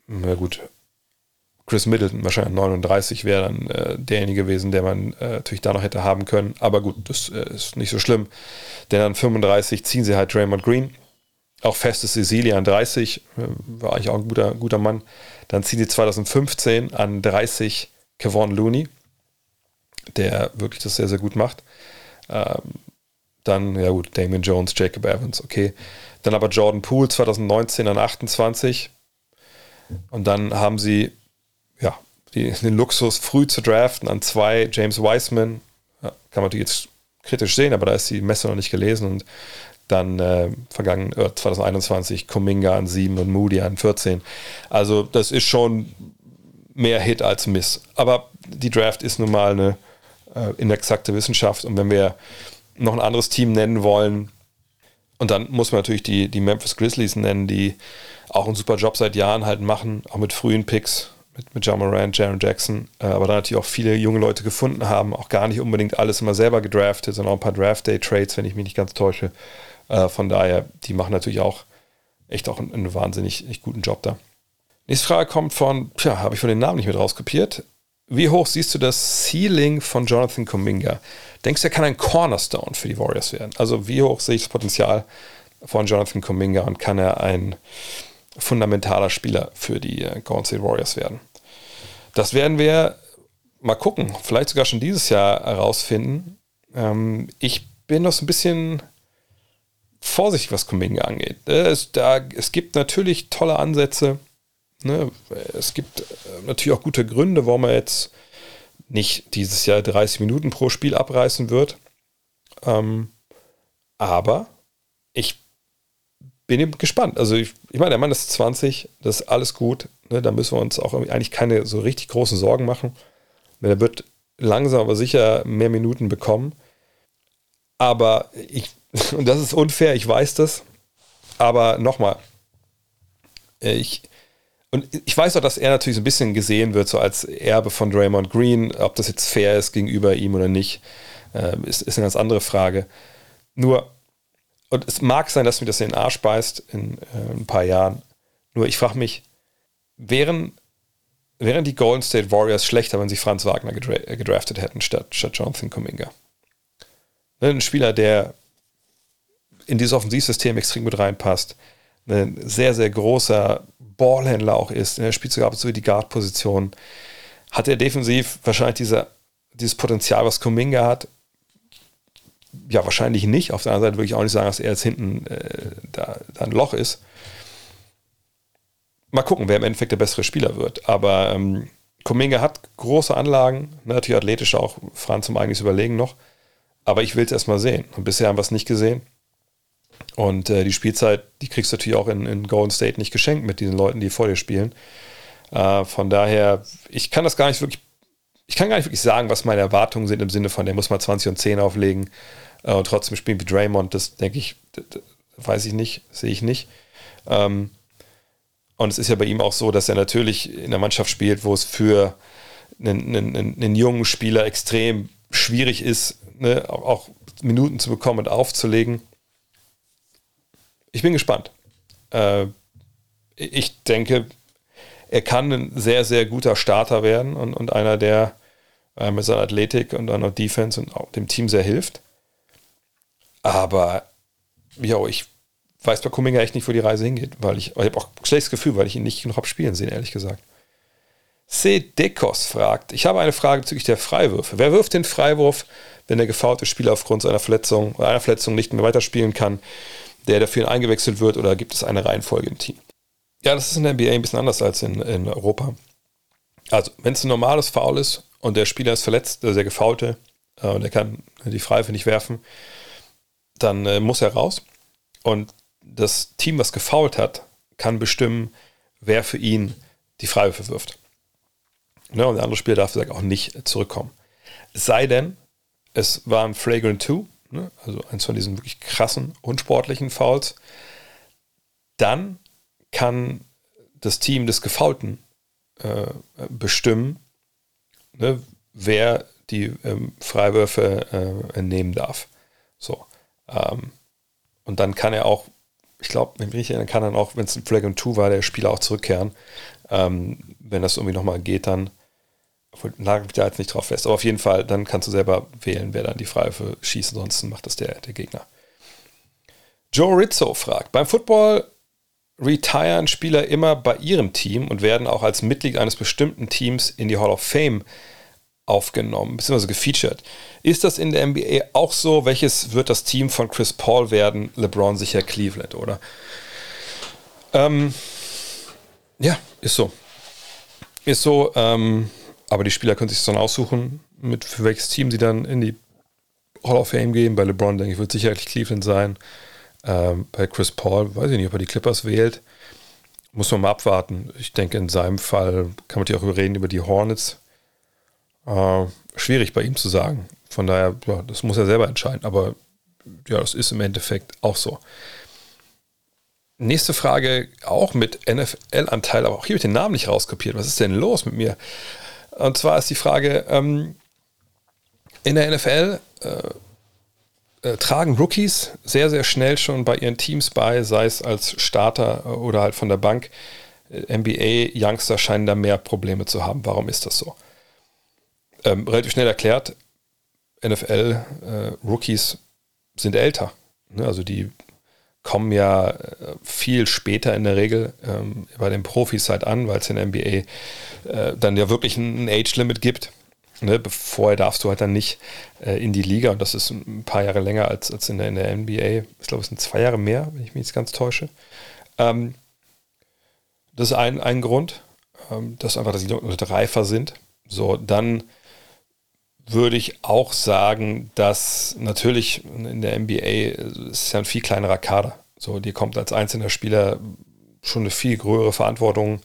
[SPEAKER 1] na gut, Chris Middleton wahrscheinlich 39 wäre dann äh, derjenige gewesen, der man äh, natürlich da noch hätte haben können. Aber gut, das äh, ist nicht so schlimm. Denn an 35 ziehen sie halt Draymond Green. Auch festes Cecilia an 30, äh, war eigentlich auch ein guter, guter Mann. Dann ziehen sie 2015 an 30 Kevon Looney, der wirklich das sehr, sehr gut macht. Ähm, dann, ja gut, Damon Jones, Jacob Evans, okay. Dann aber Jordan Poole 2019 an 28. Und dann haben sie ja, die, den Luxus, früh zu draften an zwei, James Wiseman, ja, kann man natürlich jetzt kritisch sehen, aber da ist die Messe noch nicht gelesen und dann äh, vergangen äh, 2021 Kuminga an 7 und Moody an 14. Also das ist schon mehr Hit als Miss. Aber die Draft ist nun mal eine äh, inexakte Wissenschaft und wenn wir noch ein anderes Team nennen wollen, und dann muss man natürlich die, die Memphis Grizzlies nennen, die auch einen super Job seit Jahren halt machen, auch mit frühen Picks mit, mit John Moran, Jaron Jackson, äh, aber da natürlich auch viele junge Leute gefunden haben, auch gar nicht unbedingt alles immer selber gedraftet, sondern auch ein paar Draft-Day-Trades, wenn ich mich nicht ganz täusche. Äh, von daher, die machen natürlich auch echt auch einen, einen wahnsinnig guten Job da. Nächste Frage kommt von, tja, habe ich von den Namen nicht mit rauskopiert. Wie hoch siehst du das Ceiling von Jonathan Kuminga? Denkst du, er kann ein Cornerstone für die Warriors werden? Also wie hoch sehe ich das Potenzial von Jonathan Kuminga und kann er ein fundamentaler Spieler für die äh, Golden State Warriors werden. Das werden wir mal gucken, vielleicht sogar schon dieses Jahr herausfinden. Ähm, ich bin noch so ein bisschen vorsichtig, was Kuminga angeht. Äh, es, da, es gibt natürlich tolle Ansätze. Ne? Es gibt äh, natürlich auch gute Gründe, warum er jetzt nicht dieses Jahr 30 Minuten pro Spiel abreißen wird. Ähm, aber ich bin gespannt. Also ich, ich meine, der Mann ist 20, das ist alles gut. Ne? Da müssen wir uns auch eigentlich keine so richtig großen Sorgen machen. Er wird langsam aber sicher mehr Minuten bekommen. Aber ich, (laughs) und das ist unfair, ich weiß das. Aber nochmal, ich, und ich weiß auch, dass er natürlich so ein bisschen gesehen wird, so als Erbe von Draymond Green. Ob das jetzt fair ist gegenüber ihm oder nicht, äh, ist, ist eine ganz andere Frage. Nur, und es mag sein, dass mir das in den Arsch beißt in äh, ein paar Jahren. Nur ich frage mich, wären, wären die Golden State Warriors schlechter, wenn sie Franz Wagner gedra äh, gedraftet hätten statt, statt Jonathan Kuminga? Ne, ein Spieler, der in dieses Offensivsystem extrem gut reinpasst, ein sehr, sehr großer Ballhändler auch ist, er spielt sogar ab und zu die Guard-Position, hat er defensiv wahrscheinlich diese, dieses Potenzial, was Kuminga hat, ja, wahrscheinlich nicht. Auf der anderen Seite würde ich auch nicht sagen, dass er jetzt hinten äh, da, da, ein Loch ist. Mal gucken, wer im Endeffekt der bessere Spieler wird. Aber ähm, Kuminga hat große Anlagen, ne, natürlich athletisch auch Franz zum eigentlich überlegen noch. Aber ich will es erstmal sehen. Und bisher haben wir es nicht gesehen. Und äh, die Spielzeit, die kriegst du natürlich auch in, in, Golden State nicht geschenkt mit diesen Leuten, die vor dir spielen. Äh, von daher, ich kann das gar nicht wirklich, ich kann gar nicht wirklich sagen, was meine Erwartungen sind im Sinne von, der muss mal 20 und 10 auflegen äh, und trotzdem spielen wie Draymond, das denke ich, weiß ich nicht, sehe ich nicht. Ähm, und es ist ja bei ihm auch so, dass er natürlich in der Mannschaft spielt, wo es für einen, einen, einen jungen Spieler extrem schwierig ist, ne, auch Minuten zu bekommen und aufzulegen. Ich bin gespannt. Äh, ich denke, er kann ein sehr, sehr guter Starter werden und, und einer, der äh, mit seiner Athletik und einer Defense und auch dem Team sehr hilft. Aber ja, ich weiß bei Kuminga echt nicht, wo die Reise hingeht, weil ich, ich habe auch ein schlechtes Gefühl, weil ich ihn nicht noch habe spielen sehen, ehrlich gesagt. C. Dekos fragt, ich habe eine Frage bezüglich der Freiwürfe. Wer wirft den Freiwurf, wenn der gefaulte Spieler aufgrund seiner Verletzung oder einer Verletzung nicht mehr weiterspielen kann, der dafür eingewechselt wird oder gibt es eine Reihenfolge im Team? Ja, das ist in der NBA ein bisschen anders als in, in Europa. Also, wenn es ein normales Foul ist und der Spieler ist verletzt, also der Gefaulte, äh, und er kann die Freiwürfe nicht werfen, dann äh, muss er raus. Und das Team, was gefault hat, kann bestimmen, wer für ihn die Freiwürfe wirft. Ne? Und der andere Spieler darf gesagt, auch nicht zurückkommen. Sei denn, es war ein Flagrant 2, ne? also eins von diesen wirklich krassen, unsportlichen Fouls. Dann kann das Team des Gefaulten äh, bestimmen, ne, wer die ähm, Freiwürfe äh, nehmen darf. So. Ähm, und dann kann er auch, ich glaube, wenn ich mich erinnere, kann dann auch, wenn es ein Flag und Two war, der Spieler auch zurückkehren. Ähm, wenn das irgendwie nochmal geht, dann nagel mich da jetzt nicht drauf fest. Aber auf jeden Fall, dann kannst du selber wählen, wer dann die Freiwürfe schießt. Ansonsten macht das der, der Gegner. Joe Rizzo fragt: Beim Football retiren Spieler immer bei ihrem Team und werden auch als Mitglied eines bestimmten Teams in die Hall of Fame aufgenommen, beziehungsweise gefeatured. Ist das in der NBA auch so? Welches wird das Team von Chris Paul werden? LeBron sicher Cleveland, oder? Ähm, ja, ist so. Ist so, ähm, aber die Spieler können sich dann aussuchen, mit für welches Team sie dann in die Hall of Fame gehen. Bei LeBron, denke ich, wird sicherlich Cleveland sein. Ähm, bei Chris Paul, weiß ich nicht, ob er die Clippers wählt. Muss man mal abwarten. Ich denke, in seinem Fall kann man ja auch reden über die Hornets äh, schwierig bei ihm zu sagen. Von daher, ja, das muss er selber entscheiden. Aber ja, das ist im Endeffekt auch so. Nächste Frage, auch mit NFL-Anteil, aber auch hier habe den Namen nicht rauskopiert. Was ist denn los mit mir? Und zwar ist die Frage, ähm, in der NFL äh, äh, tragen Rookies sehr, sehr schnell schon bei ihren Teams bei, sei es als Starter oder halt von der Bank. Äh, NBA-Youngster scheinen da mehr Probleme zu haben. Warum ist das so? Ähm, relativ schnell erklärt, NFL-Rookies äh, sind älter. Ne? Also die kommen ja äh, viel später in der Regel ähm, bei den Profis halt an, weil es in der NBA äh, dann ja wirklich ein Age-Limit gibt. Ne? Vorher darfst du halt dann nicht äh, in die Liga und das ist ein paar Jahre länger als, als in, der, in der NBA. Ich glaube, es sind zwei Jahre mehr, wenn ich mich jetzt ganz täusche. Ähm, das ist ein, ein Grund, ähm, dass einfach, dass die Leute reifer sind. So, dann würde ich auch sagen, dass natürlich in der NBA ist ja ein viel kleinerer Kader. So, dir kommt als einzelner Spieler schon eine viel größere Verantwortung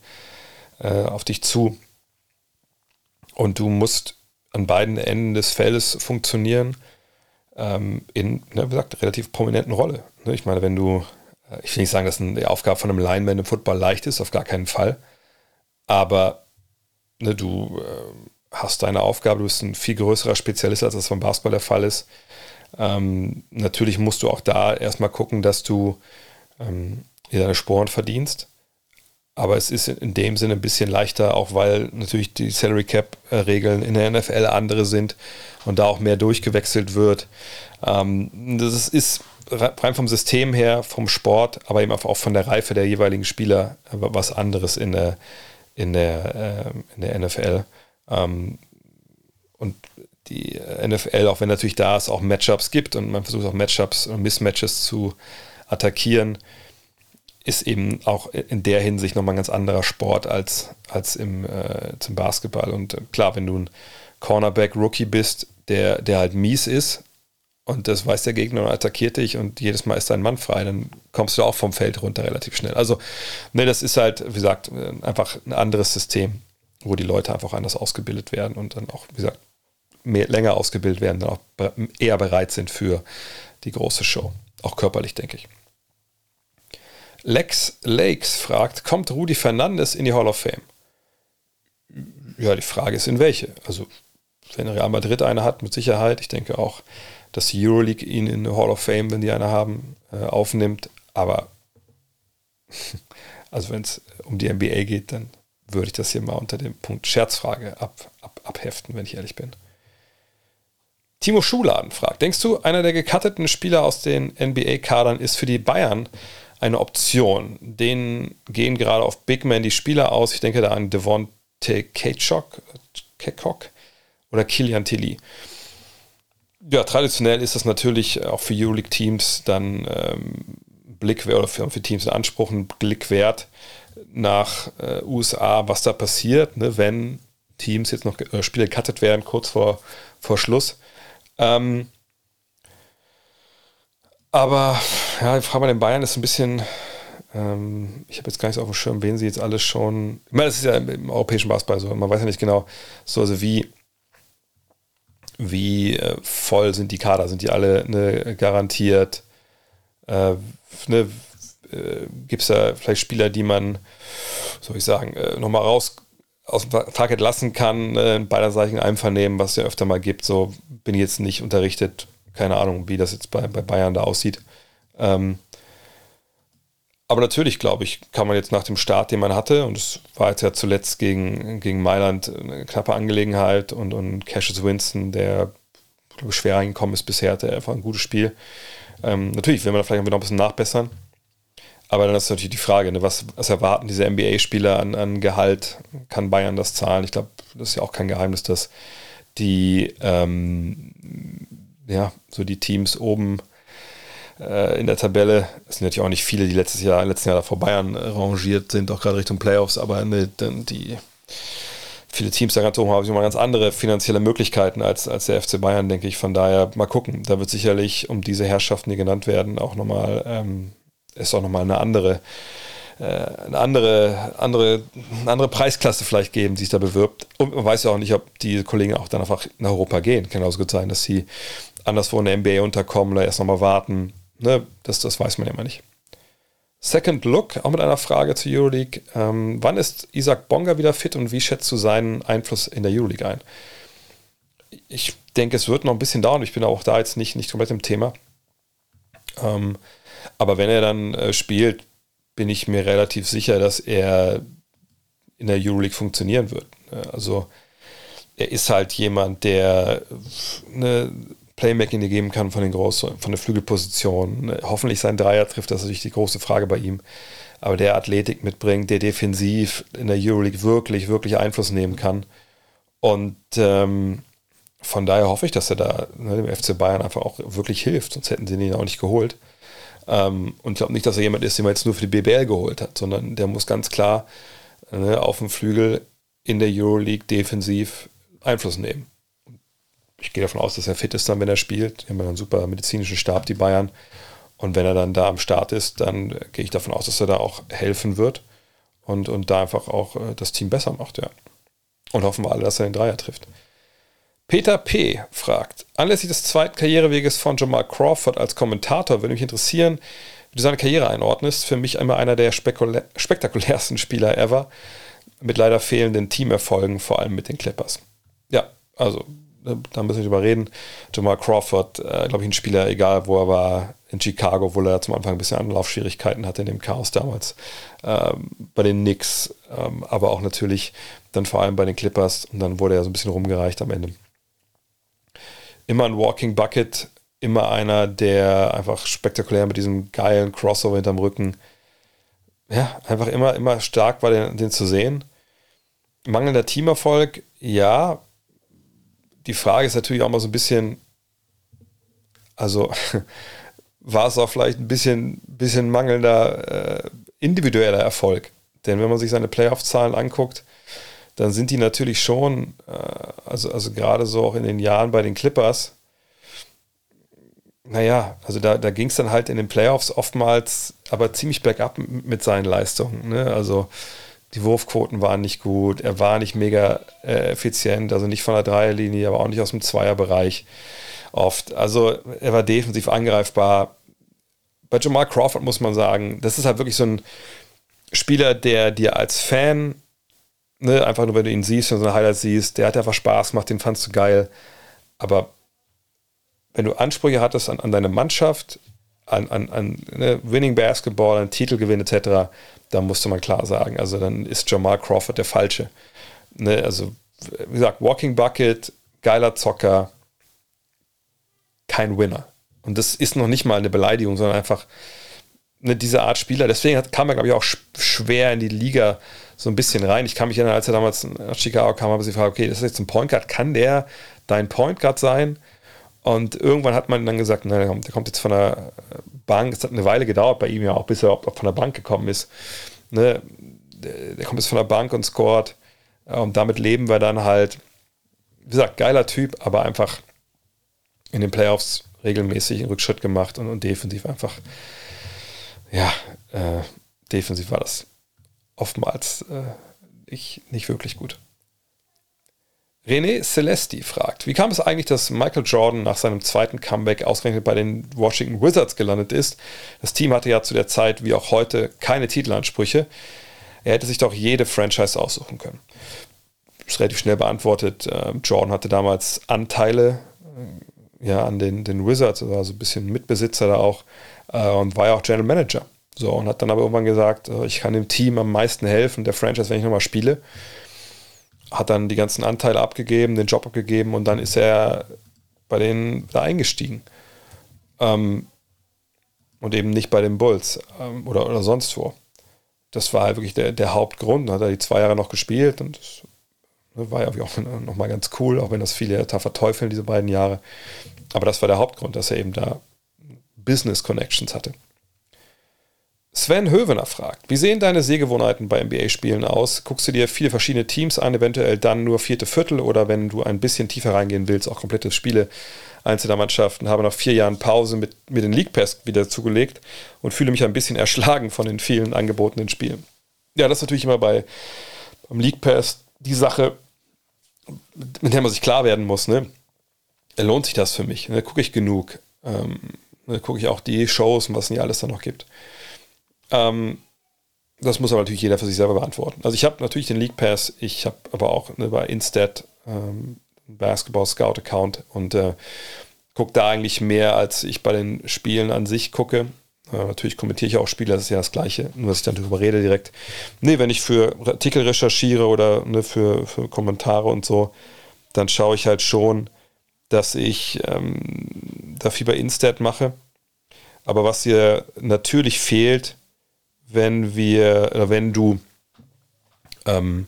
[SPEAKER 1] äh, auf dich zu. Und du musst an beiden Enden des Feldes funktionieren ähm, in, ne, wie gesagt, relativ prominenten Rolle. Ne? Ich meine, wenn du, äh, ich will nicht sagen, dass die Aufgabe von einem Lineman im Football leicht ist, auf gar keinen Fall. Aber ne, du äh, hast deine Aufgabe, du bist ein viel größerer Spezialist, als das beim Basketball der Fall ist. Ähm, natürlich musst du auch da erstmal gucken, dass du ähm, deine Sporen verdienst. Aber es ist in dem Sinne ein bisschen leichter, auch weil natürlich die Salary Cap-Regeln in der NFL andere sind und da auch mehr durchgewechselt wird. Ähm, das ist rein vom System her, vom Sport, aber eben auch von der Reife der jeweiligen Spieler was anderes in der, in der, äh, in der NFL. Ähm, und die NFL, auch wenn natürlich da es auch Matchups gibt und man versucht auch Matchups und Mismatches zu attackieren, ist eben auch in der Hinsicht nochmal ein ganz anderer Sport als, als im, äh, zum Basketball. Und äh, klar, wenn du ein Cornerback-Rookie bist, der, der halt mies ist und das weiß der Gegner und attackiert dich und jedes Mal ist dein Mann frei, dann kommst du auch vom Feld runter relativ schnell. Also, ne, das ist halt, wie gesagt, äh, einfach ein anderes System wo die Leute einfach anders ausgebildet werden und dann auch, wie gesagt, mehr, länger ausgebildet werden, dann auch eher bereit sind für die große Show. Auch körperlich, denke ich. Lex Lakes fragt, kommt Rudi Fernandes in die Hall of Fame? Ja, die Frage ist in welche. Also, wenn Real Madrid eine hat, mit Sicherheit. Ich denke auch, dass die Euroleague ihn in eine Hall of Fame, wenn die eine haben, äh, aufnimmt. Aber, (laughs) also wenn es um die NBA geht, dann würde ich das hier mal unter dem Punkt Scherzfrage ab, ab, abheften, wenn ich ehrlich bin. Timo Schuladen fragt, denkst du, einer der gekatteten Spieler aus den NBA-Kadern ist für die Bayern eine Option? Denen gehen gerade auf Big Man die Spieler aus. Ich denke da an Devonte Kachok oder Kilian Tilly. Ja, traditionell ist das natürlich auch für Euroleague-Teams dann ähm, Blick oder für, für Teams in Anspruch ein Blick wert nach äh, USA, was da passiert, ne, wenn Teams jetzt noch äh, Spiele cuttet werden, kurz vor, vor Schluss. Ähm, aber ja, die Frage bei den Bayern ist ein bisschen Ähm, ich habe jetzt gar nicht so auf dem Schirm, wen sie jetzt alles schon. Ich meine, das ist ja im europäischen Basketball so. Man weiß ja nicht genau, so also wie, wie äh, voll sind die Kader. Sind die alle ne, garantiert? Äh, ne, äh, Gibt es da vielleicht Spieler, die man, soll ich sagen, äh, nochmal raus aus dem Vertrag entlassen kann, äh, in beiderseitigen Einvernehmen, was es ja öfter mal gibt. So bin ich jetzt nicht unterrichtet. Keine Ahnung, wie das jetzt bei, bei Bayern da aussieht. Ähm, aber natürlich, glaube ich, kann man jetzt nach dem Start, den man hatte, und es war jetzt ja zuletzt gegen, gegen Mailand eine knappe Angelegenheit und, und Cassius Winston, der ich, schwer reingekommen ist bisher, hatte einfach ein gutes Spiel. Ähm, natürlich will man da vielleicht noch ein bisschen nachbessern. Aber dann ist natürlich die Frage, ne, was, was erwarten diese NBA-Spieler an, an Gehalt? Kann Bayern das zahlen? Ich glaube, das ist ja auch kein Geheimnis, dass die, ähm, ja, so die Teams oben äh, in der Tabelle. Es sind natürlich auch nicht viele, die letztes Jahr, letzten Jahr vor Bayern äh, rangiert sind, auch gerade Richtung Playoffs, aber ne, die viele Teams da ganz oben haben immer ganz andere finanzielle Möglichkeiten als, als der FC Bayern, denke ich. Von daher mal gucken. Da wird sicherlich um diese Herrschaften, die genannt werden, auch nochmal, ähm, ist auch nochmal eine andere, äh, eine andere, andere, eine andere Preisklasse vielleicht geben, die sich da bewirbt. Und man weiß ja auch nicht, ob die Kollegen auch dann einfach nach Europa gehen. Kann auch gut sein, dass sie anderswo in der NBA unterkommen oder erst nochmal warten, ne, das, das weiß man ja immer nicht. Second Look, auch mit einer Frage zur Euroleague. Ähm, wann ist Isaac Bonga wieder fit und wie schätzt du seinen Einfluss in der Euroleague ein? Ich denke, es wird noch ein bisschen dauern. Ich bin auch da jetzt nicht, nicht komplett im Thema. Ähm, aber wenn er dann äh, spielt, bin ich mir relativ sicher, dass er in der Euroleague funktionieren wird. Also er ist halt jemand, der eine Playmaking dir geben kann von den großen, von der Flügelposition. Hoffentlich sein Dreier trifft, das ist natürlich die große Frage bei ihm. Aber der Athletik mitbringt, der defensiv in der Euroleague wirklich, wirklich Einfluss nehmen kann. Und ähm, von daher hoffe ich, dass er da ne, dem FC Bayern einfach auch wirklich hilft, sonst hätten sie ihn auch nicht geholt. Ähm, und ich glaube nicht, dass er jemand ist, den man jetzt nur für die BBL geholt hat, sondern der muss ganz klar ne, auf dem Flügel in der Euroleague defensiv Einfluss nehmen ich gehe davon aus, dass er fit ist dann, wenn er spielt. Die haben ja einen super medizinischen Stab, die Bayern. Und wenn er dann da am Start ist, dann gehe ich davon aus, dass er da auch helfen wird und, und da einfach auch äh, das Team besser macht, ja. Und hoffen wir alle, dass er den Dreier trifft. Peter P. fragt, anlässlich des zweiten Karriereweges von Jamal Crawford als Kommentator würde mich interessieren, wie du seine Karriere einordnest. Für mich immer einer der spektakulärsten Spieler ever, mit leider fehlenden Teamerfolgen, vor allem mit den Clippers. Ja, also da müssen wir drüber reden. Jamal Crawford, äh, glaube ich, ein Spieler, egal wo er war, in Chicago, wo er zum Anfang ein bisschen Anlaufschwierigkeiten hatte in dem Chaos damals. Ähm, bei den Knicks, ähm, aber auch natürlich dann vor allem bei den Clippers und dann wurde er so ein bisschen rumgereicht am Ende. Immer ein Walking Bucket, immer einer, der einfach spektakulär mit diesem geilen Crossover hinterm Rücken, ja, einfach immer, immer stark war, den, den zu sehen. Mangelnder Teamerfolg, ja, die Frage ist natürlich auch mal so ein bisschen, also (laughs) war es auch vielleicht ein bisschen, bisschen mangelnder äh, individueller Erfolg. Denn wenn man sich seine Playoff-Zahlen anguckt, dann sind die natürlich schon, äh, also, also gerade so auch in den Jahren bei den Clippers, naja, also da, da ging es dann halt in den Playoffs oftmals aber ziemlich bergab mit seinen Leistungen. Ne? Also die Wurfquoten waren nicht gut, er war nicht mega äh, effizient, also nicht von der Dreierlinie, aber auch nicht aus dem Zweierbereich oft. Also er war defensiv angreifbar. Bei Jamal Crawford muss man sagen, das ist halt wirklich so ein Spieler, der dir als Fan, ne, einfach nur wenn du ihn siehst, wenn du so eine Highlights siehst, der hat einfach Spaß gemacht, den fandst du geil. Aber wenn du Ansprüche hattest an, an deine Mannschaft, an, an, an ne, Winning Basketball, an Titelgewinn etc., da musste man klar sagen, also dann ist Jamal Crawford der Falsche. Ne, also, wie gesagt, Walking Bucket, geiler Zocker, kein Winner. Und das ist noch nicht mal eine Beleidigung, sondern einfach ne, diese Art Spieler. Deswegen hat, kam er, glaube ich, auch schwer in die Liga so ein bisschen rein. Ich kann mich erinnern, als er damals nach Chicago kam, habe ich gefragt, okay, das ist jetzt ein Point Guard. Kann der dein Point Guard sein? Und irgendwann hat man dann gesagt, na, der kommt jetzt von der Bank. Es hat eine Weile gedauert bei ihm ja auch, bis er überhaupt von der Bank gekommen ist. Ne, der kommt jetzt von der Bank und scored. Und damit leben wir dann halt, wie gesagt, geiler Typ, aber einfach in den Playoffs regelmäßig einen Rückschritt gemacht und, und defensiv einfach, ja, äh, defensiv war das oftmals äh, nicht, nicht wirklich gut. René Celesti fragt, wie kam es eigentlich, dass Michael Jordan nach seinem zweiten Comeback ausgerechnet bei den Washington Wizards gelandet ist? Das Team hatte ja zu der Zeit wie auch heute keine Titelansprüche. Er hätte sich doch jede Franchise aussuchen können. Ist relativ schnell beantwortet. Ähm, Jordan hatte damals Anteile äh, ja, an den, den Wizards, also ein bisschen Mitbesitzer da auch äh, und war ja auch General Manager. So, und hat dann aber irgendwann gesagt, äh, ich kann dem Team am meisten helfen, der Franchise, wenn ich nochmal spiele hat dann die ganzen Anteile abgegeben, den Job abgegeben und dann ist er bei denen da eingestiegen. Ähm, und eben nicht bei den Bulls ähm, oder, oder sonst wo. Das war halt wirklich der, der Hauptgrund. Dann hat er die zwei Jahre noch gespielt und das ne, war ja auch nochmal ganz cool, auch wenn das viele da verteufeln, diese beiden Jahre. Aber das war der Hauptgrund, dass er eben da Business Connections hatte. Sven Hövener fragt, wie sehen deine Sehgewohnheiten bei NBA-Spielen aus? Guckst du dir viele verschiedene Teams an, eventuell dann nur vierte Viertel oder wenn du ein bisschen tiefer reingehen willst, auch komplette Spiele einzelner Mannschaften? Habe nach vier Jahren Pause mit, mit den League Pass wieder zugelegt und fühle mich ein bisschen erschlagen von den vielen angebotenen Spielen. Ja, das ist natürlich immer bei beim League Pass die Sache, mit der man sich klar werden muss. Ne? Lohnt sich das für mich? Ne? Gucke ich genug? Ähm, Gucke ich auch die Shows und was es alles da noch gibt? Ähm, das muss aber natürlich jeder für sich selber beantworten. Also ich habe natürlich den League Pass, ich habe aber auch ne, bei Instat ähm, Basketball Scout Account und äh, gucke da eigentlich mehr, als ich bei den Spielen an sich gucke. Äh, natürlich kommentiere ich auch Spiele, das ist ja das Gleiche, nur dass ich dann darüber rede direkt. Nee, wenn ich für Artikel recherchiere oder ne, für, für Kommentare und so, dann schaue ich halt schon, dass ich ähm, da viel bei Instat mache. Aber was dir natürlich fehlt, wenn wir, wenn du, ähm,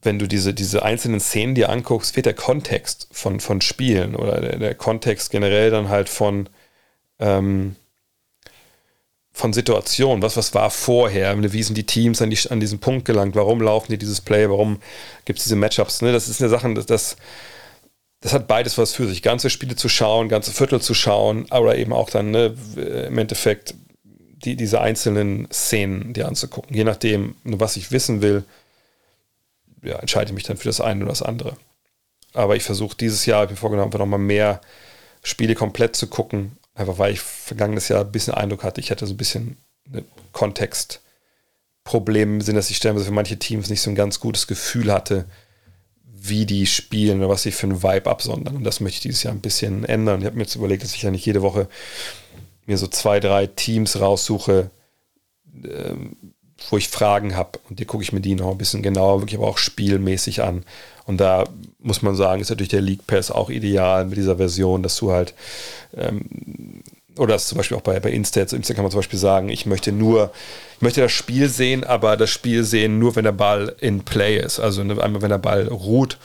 [SPEAKER 1] wenn du diese, diese einzelnen Szenen dir anguckst, wird der Kontext von, von Spielen oder der, der Kontext generell dann halt von, ähm, von Situationen, was, was war vorher, wie sind die Teams an, die, an diesen Punkt gelangt, warum laufen die dieses Play, warum gibt es diese Matchups, ne? das ist eine Sache, das, das, das hat beides was für sich, ganze Spiele zu schauen, ganze Viertel zu schauen, aber eben auch dann ne, im Endeffekt die, diese einzelnen Szenen dir anzugucken. Je nachdem, was ich wissen will, ja, entscheide ich mich dann für das eine oder das andere. Aber ich versuche dieses Jahr, ich mir vorgenommen, einfach nochmal mehr Spiele komplett zu gucken, einfach weil ich vergangenes Jahr ein bisschen Eindruck hatte, ich hatte so ein bisschen ein Kontextproblem im Sinne, dass ich stellenweise für manche Teams nicht so ein ganz gutes Gefühl hatte, wie die spielen oder was sie für einen Vibe absondern. Und das möchte ich dieses Jahr ein bisschen ändern. Ich habe mir jetzt überlegt, dass ich ja nicht jede Woche mir so zwei, drei Teams raussuche, ähm, wo ich Fragen habe und die gucke ich mir die noch ein bisschen genauer, wirklich aber auch spielmäßig an. Und da muss man sagen, ist natürlich der League Pass auch ideal mit dieser Version, dass du halt, ähm, oder das zum Beispiel auch bei, bei Instats, Insta kann man zum Beispiel sagen, ich möchte nur, möchte das Spiel sehen, aber das Spiel sehen nur, wenn der Ball in Play ist. Also ne, einmal, wenn der Ball ruht,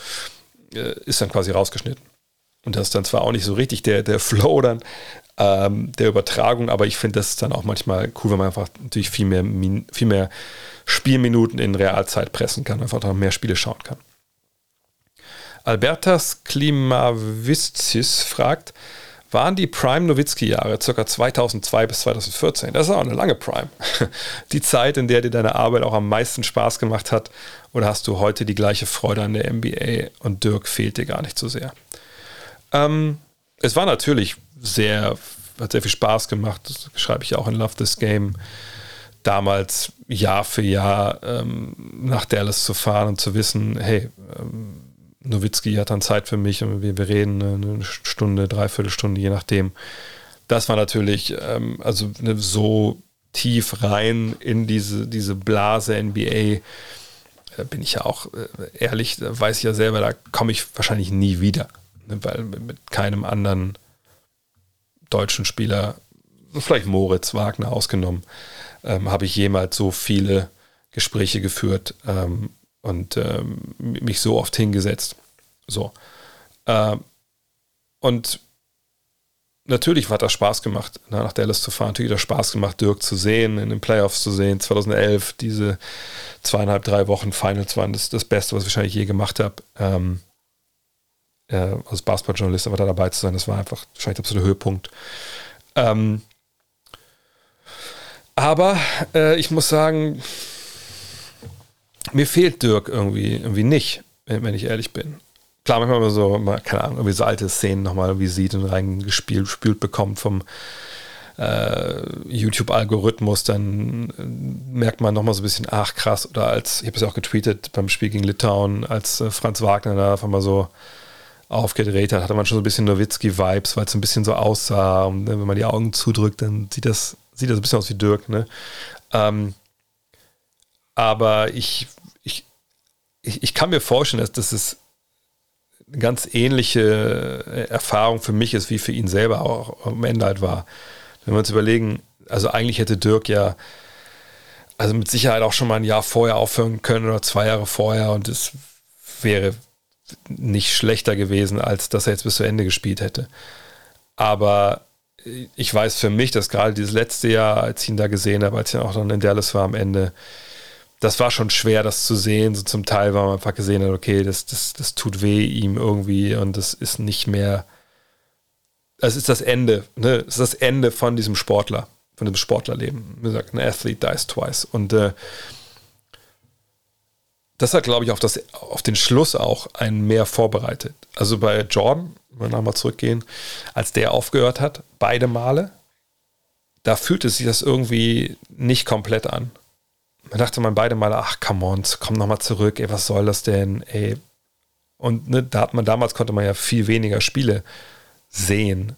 [SPEAKER 1] äh, ist dann quasi rausgeschnitten. Und das ist dann zwar auch nicht so richtig der, der Flow dann, ähm, der Übertragung, aber ich finde das dann auch manchmal cool, wenn man einfach natürlich viel mehr, viel mehr Spielminuten in Realzeit pressen kann, einfach noch mehr Spiele schauen kann. Albertas Klimavizis fragt, waren die Prime Nowitzki-Jahre ca. 2002 bis 2014? Das ist auch eine lange Prime. (laughs) Die Zeit, in der dir deine Arbeit auch am meisten Spaß gemacht hat, oder hast du heute die gleiche Freude an der NBA und Dirk fehlt dir gar nicht so sehr? Ähm, es war natürlich sehr, hat sehr viel Spaß gemacht. Das schreibe ich auch in Love This Game. Damals Jahr für Jahr ähm, nach Dallas zu fahren und zu wissen, hey, ähm, Nowitzki hat dann Zeit für mich und wir, wir reden eine Stunde, dreiviertel Stunde, je nachdem. Das war natürlich ähm, also ne, so tief rein in diese, diese Blase NBA. Da bin ich ja auch äh, ehrlich, da weiß ich ja selber, da komme ich wahrscheinlich nie wieder. Ne, weil mit keinem anderen deutschen Spieler, vielleicht Moritz Wagner ausgenommen, ähm, habe ich jemals so viele Gespräche geführt ähm, und ähm, mich so oft hingesetzt. So. Äh, und natürlich hat das Spaß gemacht, nach Dallas zu fahren. Natürlich hat das Spaß gemacht, Dirk zu sehen, in den Playoffs zu sehen. 2011, diese zweieinhalb, drei Wochen Finals waren das, das Beste, was ich wahrscheinlich je gemacht habe. Ähm, äh, als Basketballjournalist aber da dabei zu sein, das war einfach wahrscheinlich der Höhepunkt. Ähm, Aber äh, ich muss sagen, mir fehlt Dirk irgendwie, irgendwie nicht, wenn ich ehrlich bin. Klar, manchmal so, keine Ahnung, irgendwie so alte Szenen nochmal irgendwie sieht und reingespielt gespielt bekommt vom äh, YouTube-Algorithmus, dann äh, merkt man nochmal so ein bisschen, ach krass, oder als, ich habe es ja auch getweetet beim Spiel gegen Litauen, als äh, Franz Wagner da einfach mal so aufgedreht hat, hatte man schon so ein bisschen Nowitzki-Vibes, weil es ein bisschen so aussah. Und wenn man die Augen zudrückt, dann sieht das, sieht das ein bisschen aus wie Dirk. Ne? Ähm, aber ich, ich, ich, kann mir vorstellen, dass das ist eine ganz ähnliche Erfahrung für mich ist, wie für ihn selber auch am Ende halt war. Wenn wir uns überlegen, also eigentlich hätte Dirk ja also mit Sicherheit auch schon mal ein Jahr vorher aufhören können oder zwei Jahre vorher und es wäre nicht schlechter gewesen, als dass er jetzt bis zu Ende gespielt hätte. Aber ich weiß für mich, dass gerade dieses letzte Jahr, als ich ihn da gesehen habe, als ich auch dann in Dallas war am Ende, das war schon schwer, das zu sehen. So zum Teil, weil man einfach gesehen hat, okay, das, das, das tut weh ihm irgendwie und das ist nicht mehr. Es ist das Ende, ne? Es ist das Ende von diesem Sportler, von dem Sportlerleben. Wie gesagt, ein Athlete dies twice. Und äh, das hat, glaube ich, auf, das, auf den Schluss auch einen mehr vorbereitet. Also bei Jordan, wenn wir nochmal zurückgehen, als der aufgehört hat, beide Male, da fühlte sich das irgendwie nicht komplett an. Man dachte man beide Male, ach, come on, komm nochmal zurück, ey, was soll das denn, ey. Und ne, da hat man damals konnte man ja viel weniger Spiele sehen,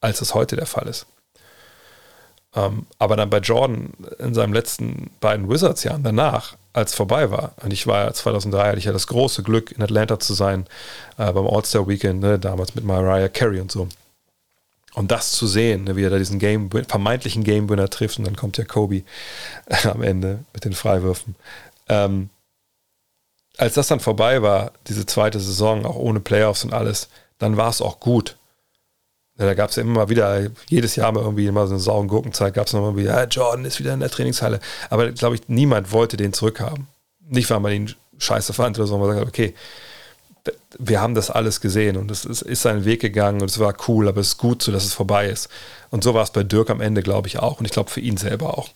[SPEAKER 1] als es heute der Fall ist. Ähm, aber dann bei Jordan in seinen letzten beiden Wizards-Jahren danach, als vorbei war, und ich war ja 2003, hatte ich ja das große Glück, in Atlanta zu sein, äh, beim All-Star-Weekend, ne, damals mit Mariah Carey und so. Und das zu sehen, ne, wie er da diesen Game, vermeintlichen Game-Winner trifft, und dann kommt ja Kobe äh, am Ende mit den Freiwürfen. Ähm, als das dann vorbei war, diese zweite Saison, auch ohne Playoffs und alles, dann war es auch gut. Da gab es ja immer mal wieder, jedes Jahr mal irgendwie immer so eine sauren Gurkenzeit, gab es nochmal wieder, ja, Jordan ist wieder in der Trainingshalle. Aber glaube ich, niemand wollte den zurückhaben. Nicht, weil man ihn scheiße fand oder so, man sagt, okay, wir haben das alles gesehen und es ist, ist seinen Weg gegangen und es war cool, aber es ist gut so, dass es vorbei ist. Und so war es bei Dirk am Ende, glaube ich, auch. Und ich glaube für ihn selber auch.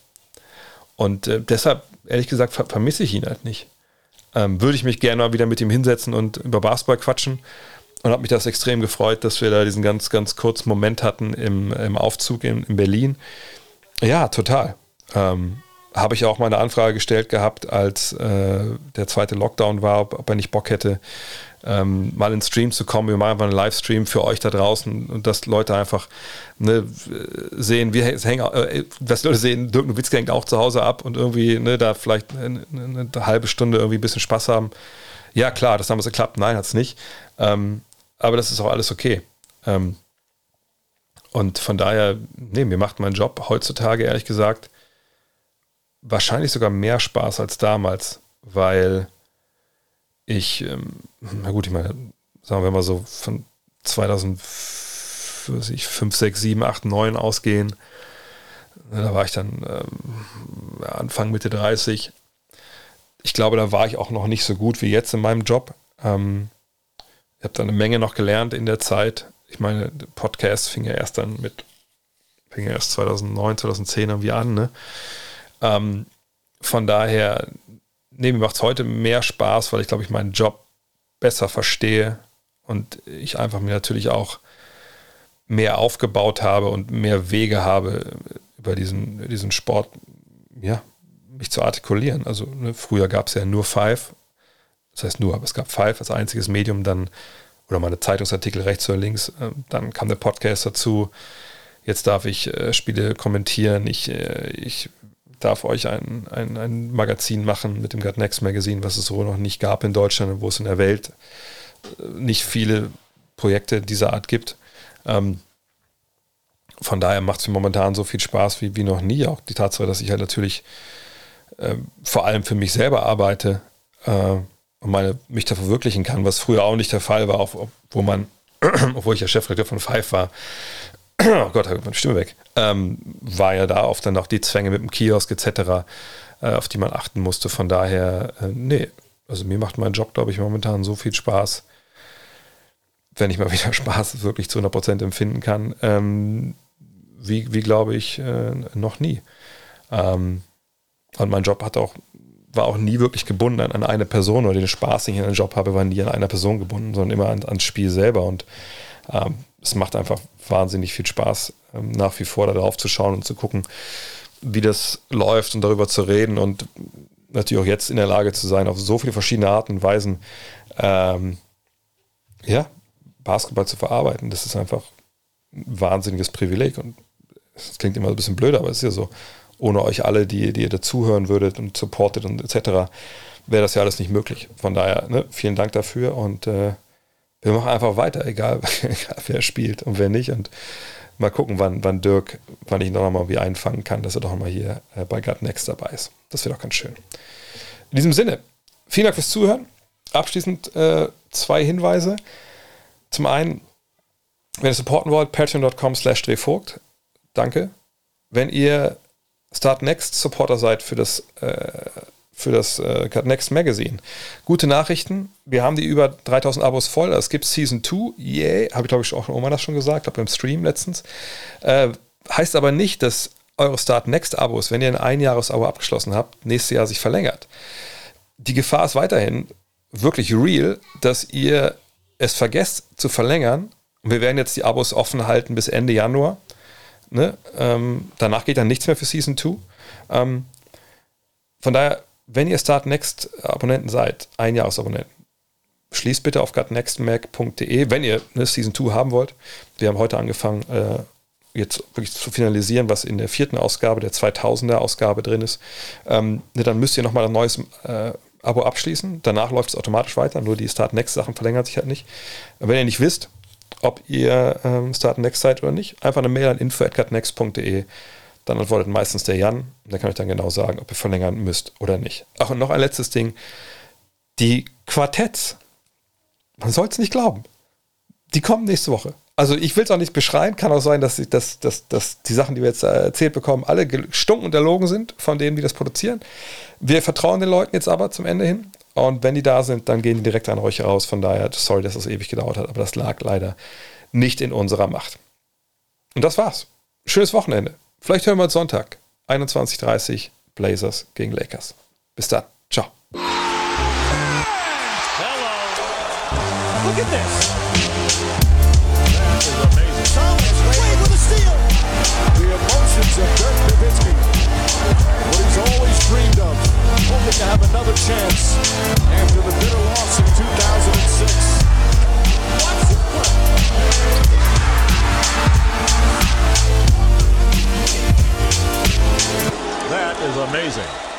[SPEAKER 1] Und äh, deshalb, ehrlich gesagt, ver vermisse ich ihn halt nicht. Ähm, würde ich mich gerne mal wieder mit ihm hinsetzen und über Basketball quatschen und habe mich das extrem gefreut, dass wir da diesen ganz, ganz kurzen Moment hatten im, im Aufzug in, in Berlin. Ja, total. Ähm, habe ich auch mal eine Anfrage gestellt gehabt, als äh, der zweite Lockdown war, ob, ob er nicht Bock hätte, ähm, mal ins Stream zu kommen. Wir machen einfach einen Livestream für euch da draußen und dass Leute einfach ne, sehen, wir hängen, äh, dass Leute sehen, Dirk Nowitzki hängt auch zu Hause ab und irgendwie ne, da vielleicht eine, eine, halbe Stunde irgendwie ein bisschen Spaß haben. Ja, klar, das wir geklappt. Nein, hat es nicht. Ähm, aber das ist auch alles okay. Ähm, und von daher, nee, mir macht mein Job heutzutage, ehrlich gesagt, wahrscheinlich sogar mehr Spaß als damals, weil ich, ähm, na gut, ich meine, sagen wir mal so von 2005, 6, 7, 8, 9 ausgehen, da war ich dann ähm, Anfang, Mitte 30. Ich glaube, da war ich auch noch nicht so gut wie jetzt in meinem Job. Ähm, ich habe da eine Menge noch gelernt in der Zeit. Ich meine, Podcast fing ja erst dann mit, fing ja erst 2009, 2010 irgendwie an. Ne? Ähm, von daher, nee, mir macht es heute mehr Spaß, weil ich glaube, ich meinen Job besser verstehe und ich einfach mir natürlich auch mehr aufgebaut habe und mehr Wege habe, über diesen, diesen Sport, ja, mich zu artikulieren. Also ne, früher gab es ja nur Five das heißt nur, aber es gab Five als einziges Medium, dann, oder meine Zeitungsartikel rechts oder links, äh, dann kam der Podcast dazu. Jetzt darf ich äh, Spiele kommentieren, ich, äh, ich darf euch ein, ein, ein Magazin machen mit dem God Next Magazine, was es so noch nicht gab in Deutschland und wo es in der Welt äh, nicht viele Projekte dieser Art gibt. Ähm, von daher macht es mir momentan so viel Spaß wie, wie noch nie. Auch die Tatsache, dass ich halt natürlich äh, vor allem für mich selber arbeite, äh, und meine, mich da verwirklichen kann, was früher auch nicht der Fall war, wo man, (clears throat) obwohl ich ja Chefredakteur von Five war, oh Gott, habe meine Stimme weg, ähm, war ja da oft dann auch die Zwänge mit dem Kiosk etc., äh, auf die man achten musste. Von daher, äh, nee, also mir macht mein Job, glaube ich, momentan so viel Spaß, wenn ich mal (laughs) wieder Spaß wirklich zu 100% empfinden kann, ähm, wie, wie glaube ich, äh, noch nie. Ähm, und mein Job hat auch, war auch nie wirklich gebunden an, an eine Person oder den Spaß, den ich in einem Job habe, war nie an einer Person gebunden, sondern immer an, ans Spiel selber. Und ähm, es macht einfach wahnsinnig viel Spaß, ähm, nach wie vor darauf zu schauen und zu gucken, wie das läuft und darüber zu reden und natürlich auch jetzt in der Lage zu sein, auf so viele verschiedene Arten und Weisen, ähm, ja, Basketball zu verarbeiten. Das ist einfach ein wahnsinniges Privileg und es klingt immer ein bisschen blöd, aber es ist ja so. Ohne euch alle, die, die ihr dazuhören würdet und supportet und etc., wäre das ja alles nicht möglich. Von daher, ne, vielen Dank dafür und äh, wir machen einfach weiter, (laughs) egal, wer spielt und wer nicht. Und mal gucken, wann, wann Dirk, wann ich noch mal wie einfangen kann, dass er doch mal hier äh, bei Gut Next dabei ist. Das wäre doch ganz schön. In diesem Sinne, vielen Dank fürs Zuhören. Abschließend äh, zwei Hinweise. Zum einen, wenn ihr supporten wollt, patreon.com slash drehvogt. Danke. Wenn ihr Start Next Supporter seid für das, äh, für das äh, Next Magazine, gute Nachrichten. Wir haben die über 3000 Abos voll. Es gibt Season 2. Yay. Habe ich, glaube ich, auch Oma das schon gesagt, habe beim Stream letztens. Äh, heißt aber nicht, dass eure Start Next Abos, wenn ihr ein Einjahres-Abo abgeschlossen habt, nächstes Jahr sich verlängert. Die Gefahr ist weiterhin wirklich real, dass ihr es vergesst zu verlängern. Wir werden jetzt die Abos offen halten bis Ende Januar. Ne? Ähm, danach geht dann nichts mehr für Season 2. Ähm, von daher, wenn ihr Start Next Abonnenten seid, Einjahresabonnenten, schließt bitte auf gutnextmac.de, wenn ihr eine Season 2 haben wollt. Wir haben heute angefangen, äh, jetzt wirklich zu finalisieren, was in der vierten Ausgabe, der 2000er Ausgabe drin ist. Ähm, ne, dann müsst ihr nochmal ein neues äh, Abo abschließen. Danach läuft es automatisch weiter, nur die Start Next Sachen verlängern sich halt nicht. Wenn ihr nicht wisst, ob ihr ähm, Start Next seid oder nicht, einfach eine Mail an info.cutnext.de. Dann antwortet meistens der Jan. Der kann euch dann genau sagen, ob ihr verlängern müsst oder nicht. Ach, und noch ein letztes Ding. Die Quartetts. Man soll es nicht glauben. Die kommen nächste Woche. Also ich will es auch nicht beschreien. Kann auch sein, dass, ich, dass, dass, dass die Sachen, die wir jetzt erzählt bekommen, alle gestunken und erlogen sind von denen, die das produzieren. Wir vertrauen den Leuten jetzt aber zum Ende hin. Und wenn die da sind, dann gehen die direkt an euch raus. Von daher, sorry, dass das ewig gedauert hat, aber das lag leider nicht in unserer Macht. Und das war's. Schönes Wochenende. Vielleicht hören wir uns Sonntag, 21.30 Uhr, Blazers gegen Lakers. Bis dann. Ciao. Hello. Look at this. What he's always dreamed of. Hoping to have
[SPEAKER 2] another chance after the bitter loss in 2006. What's
[SPEAKER 3] That is amazing.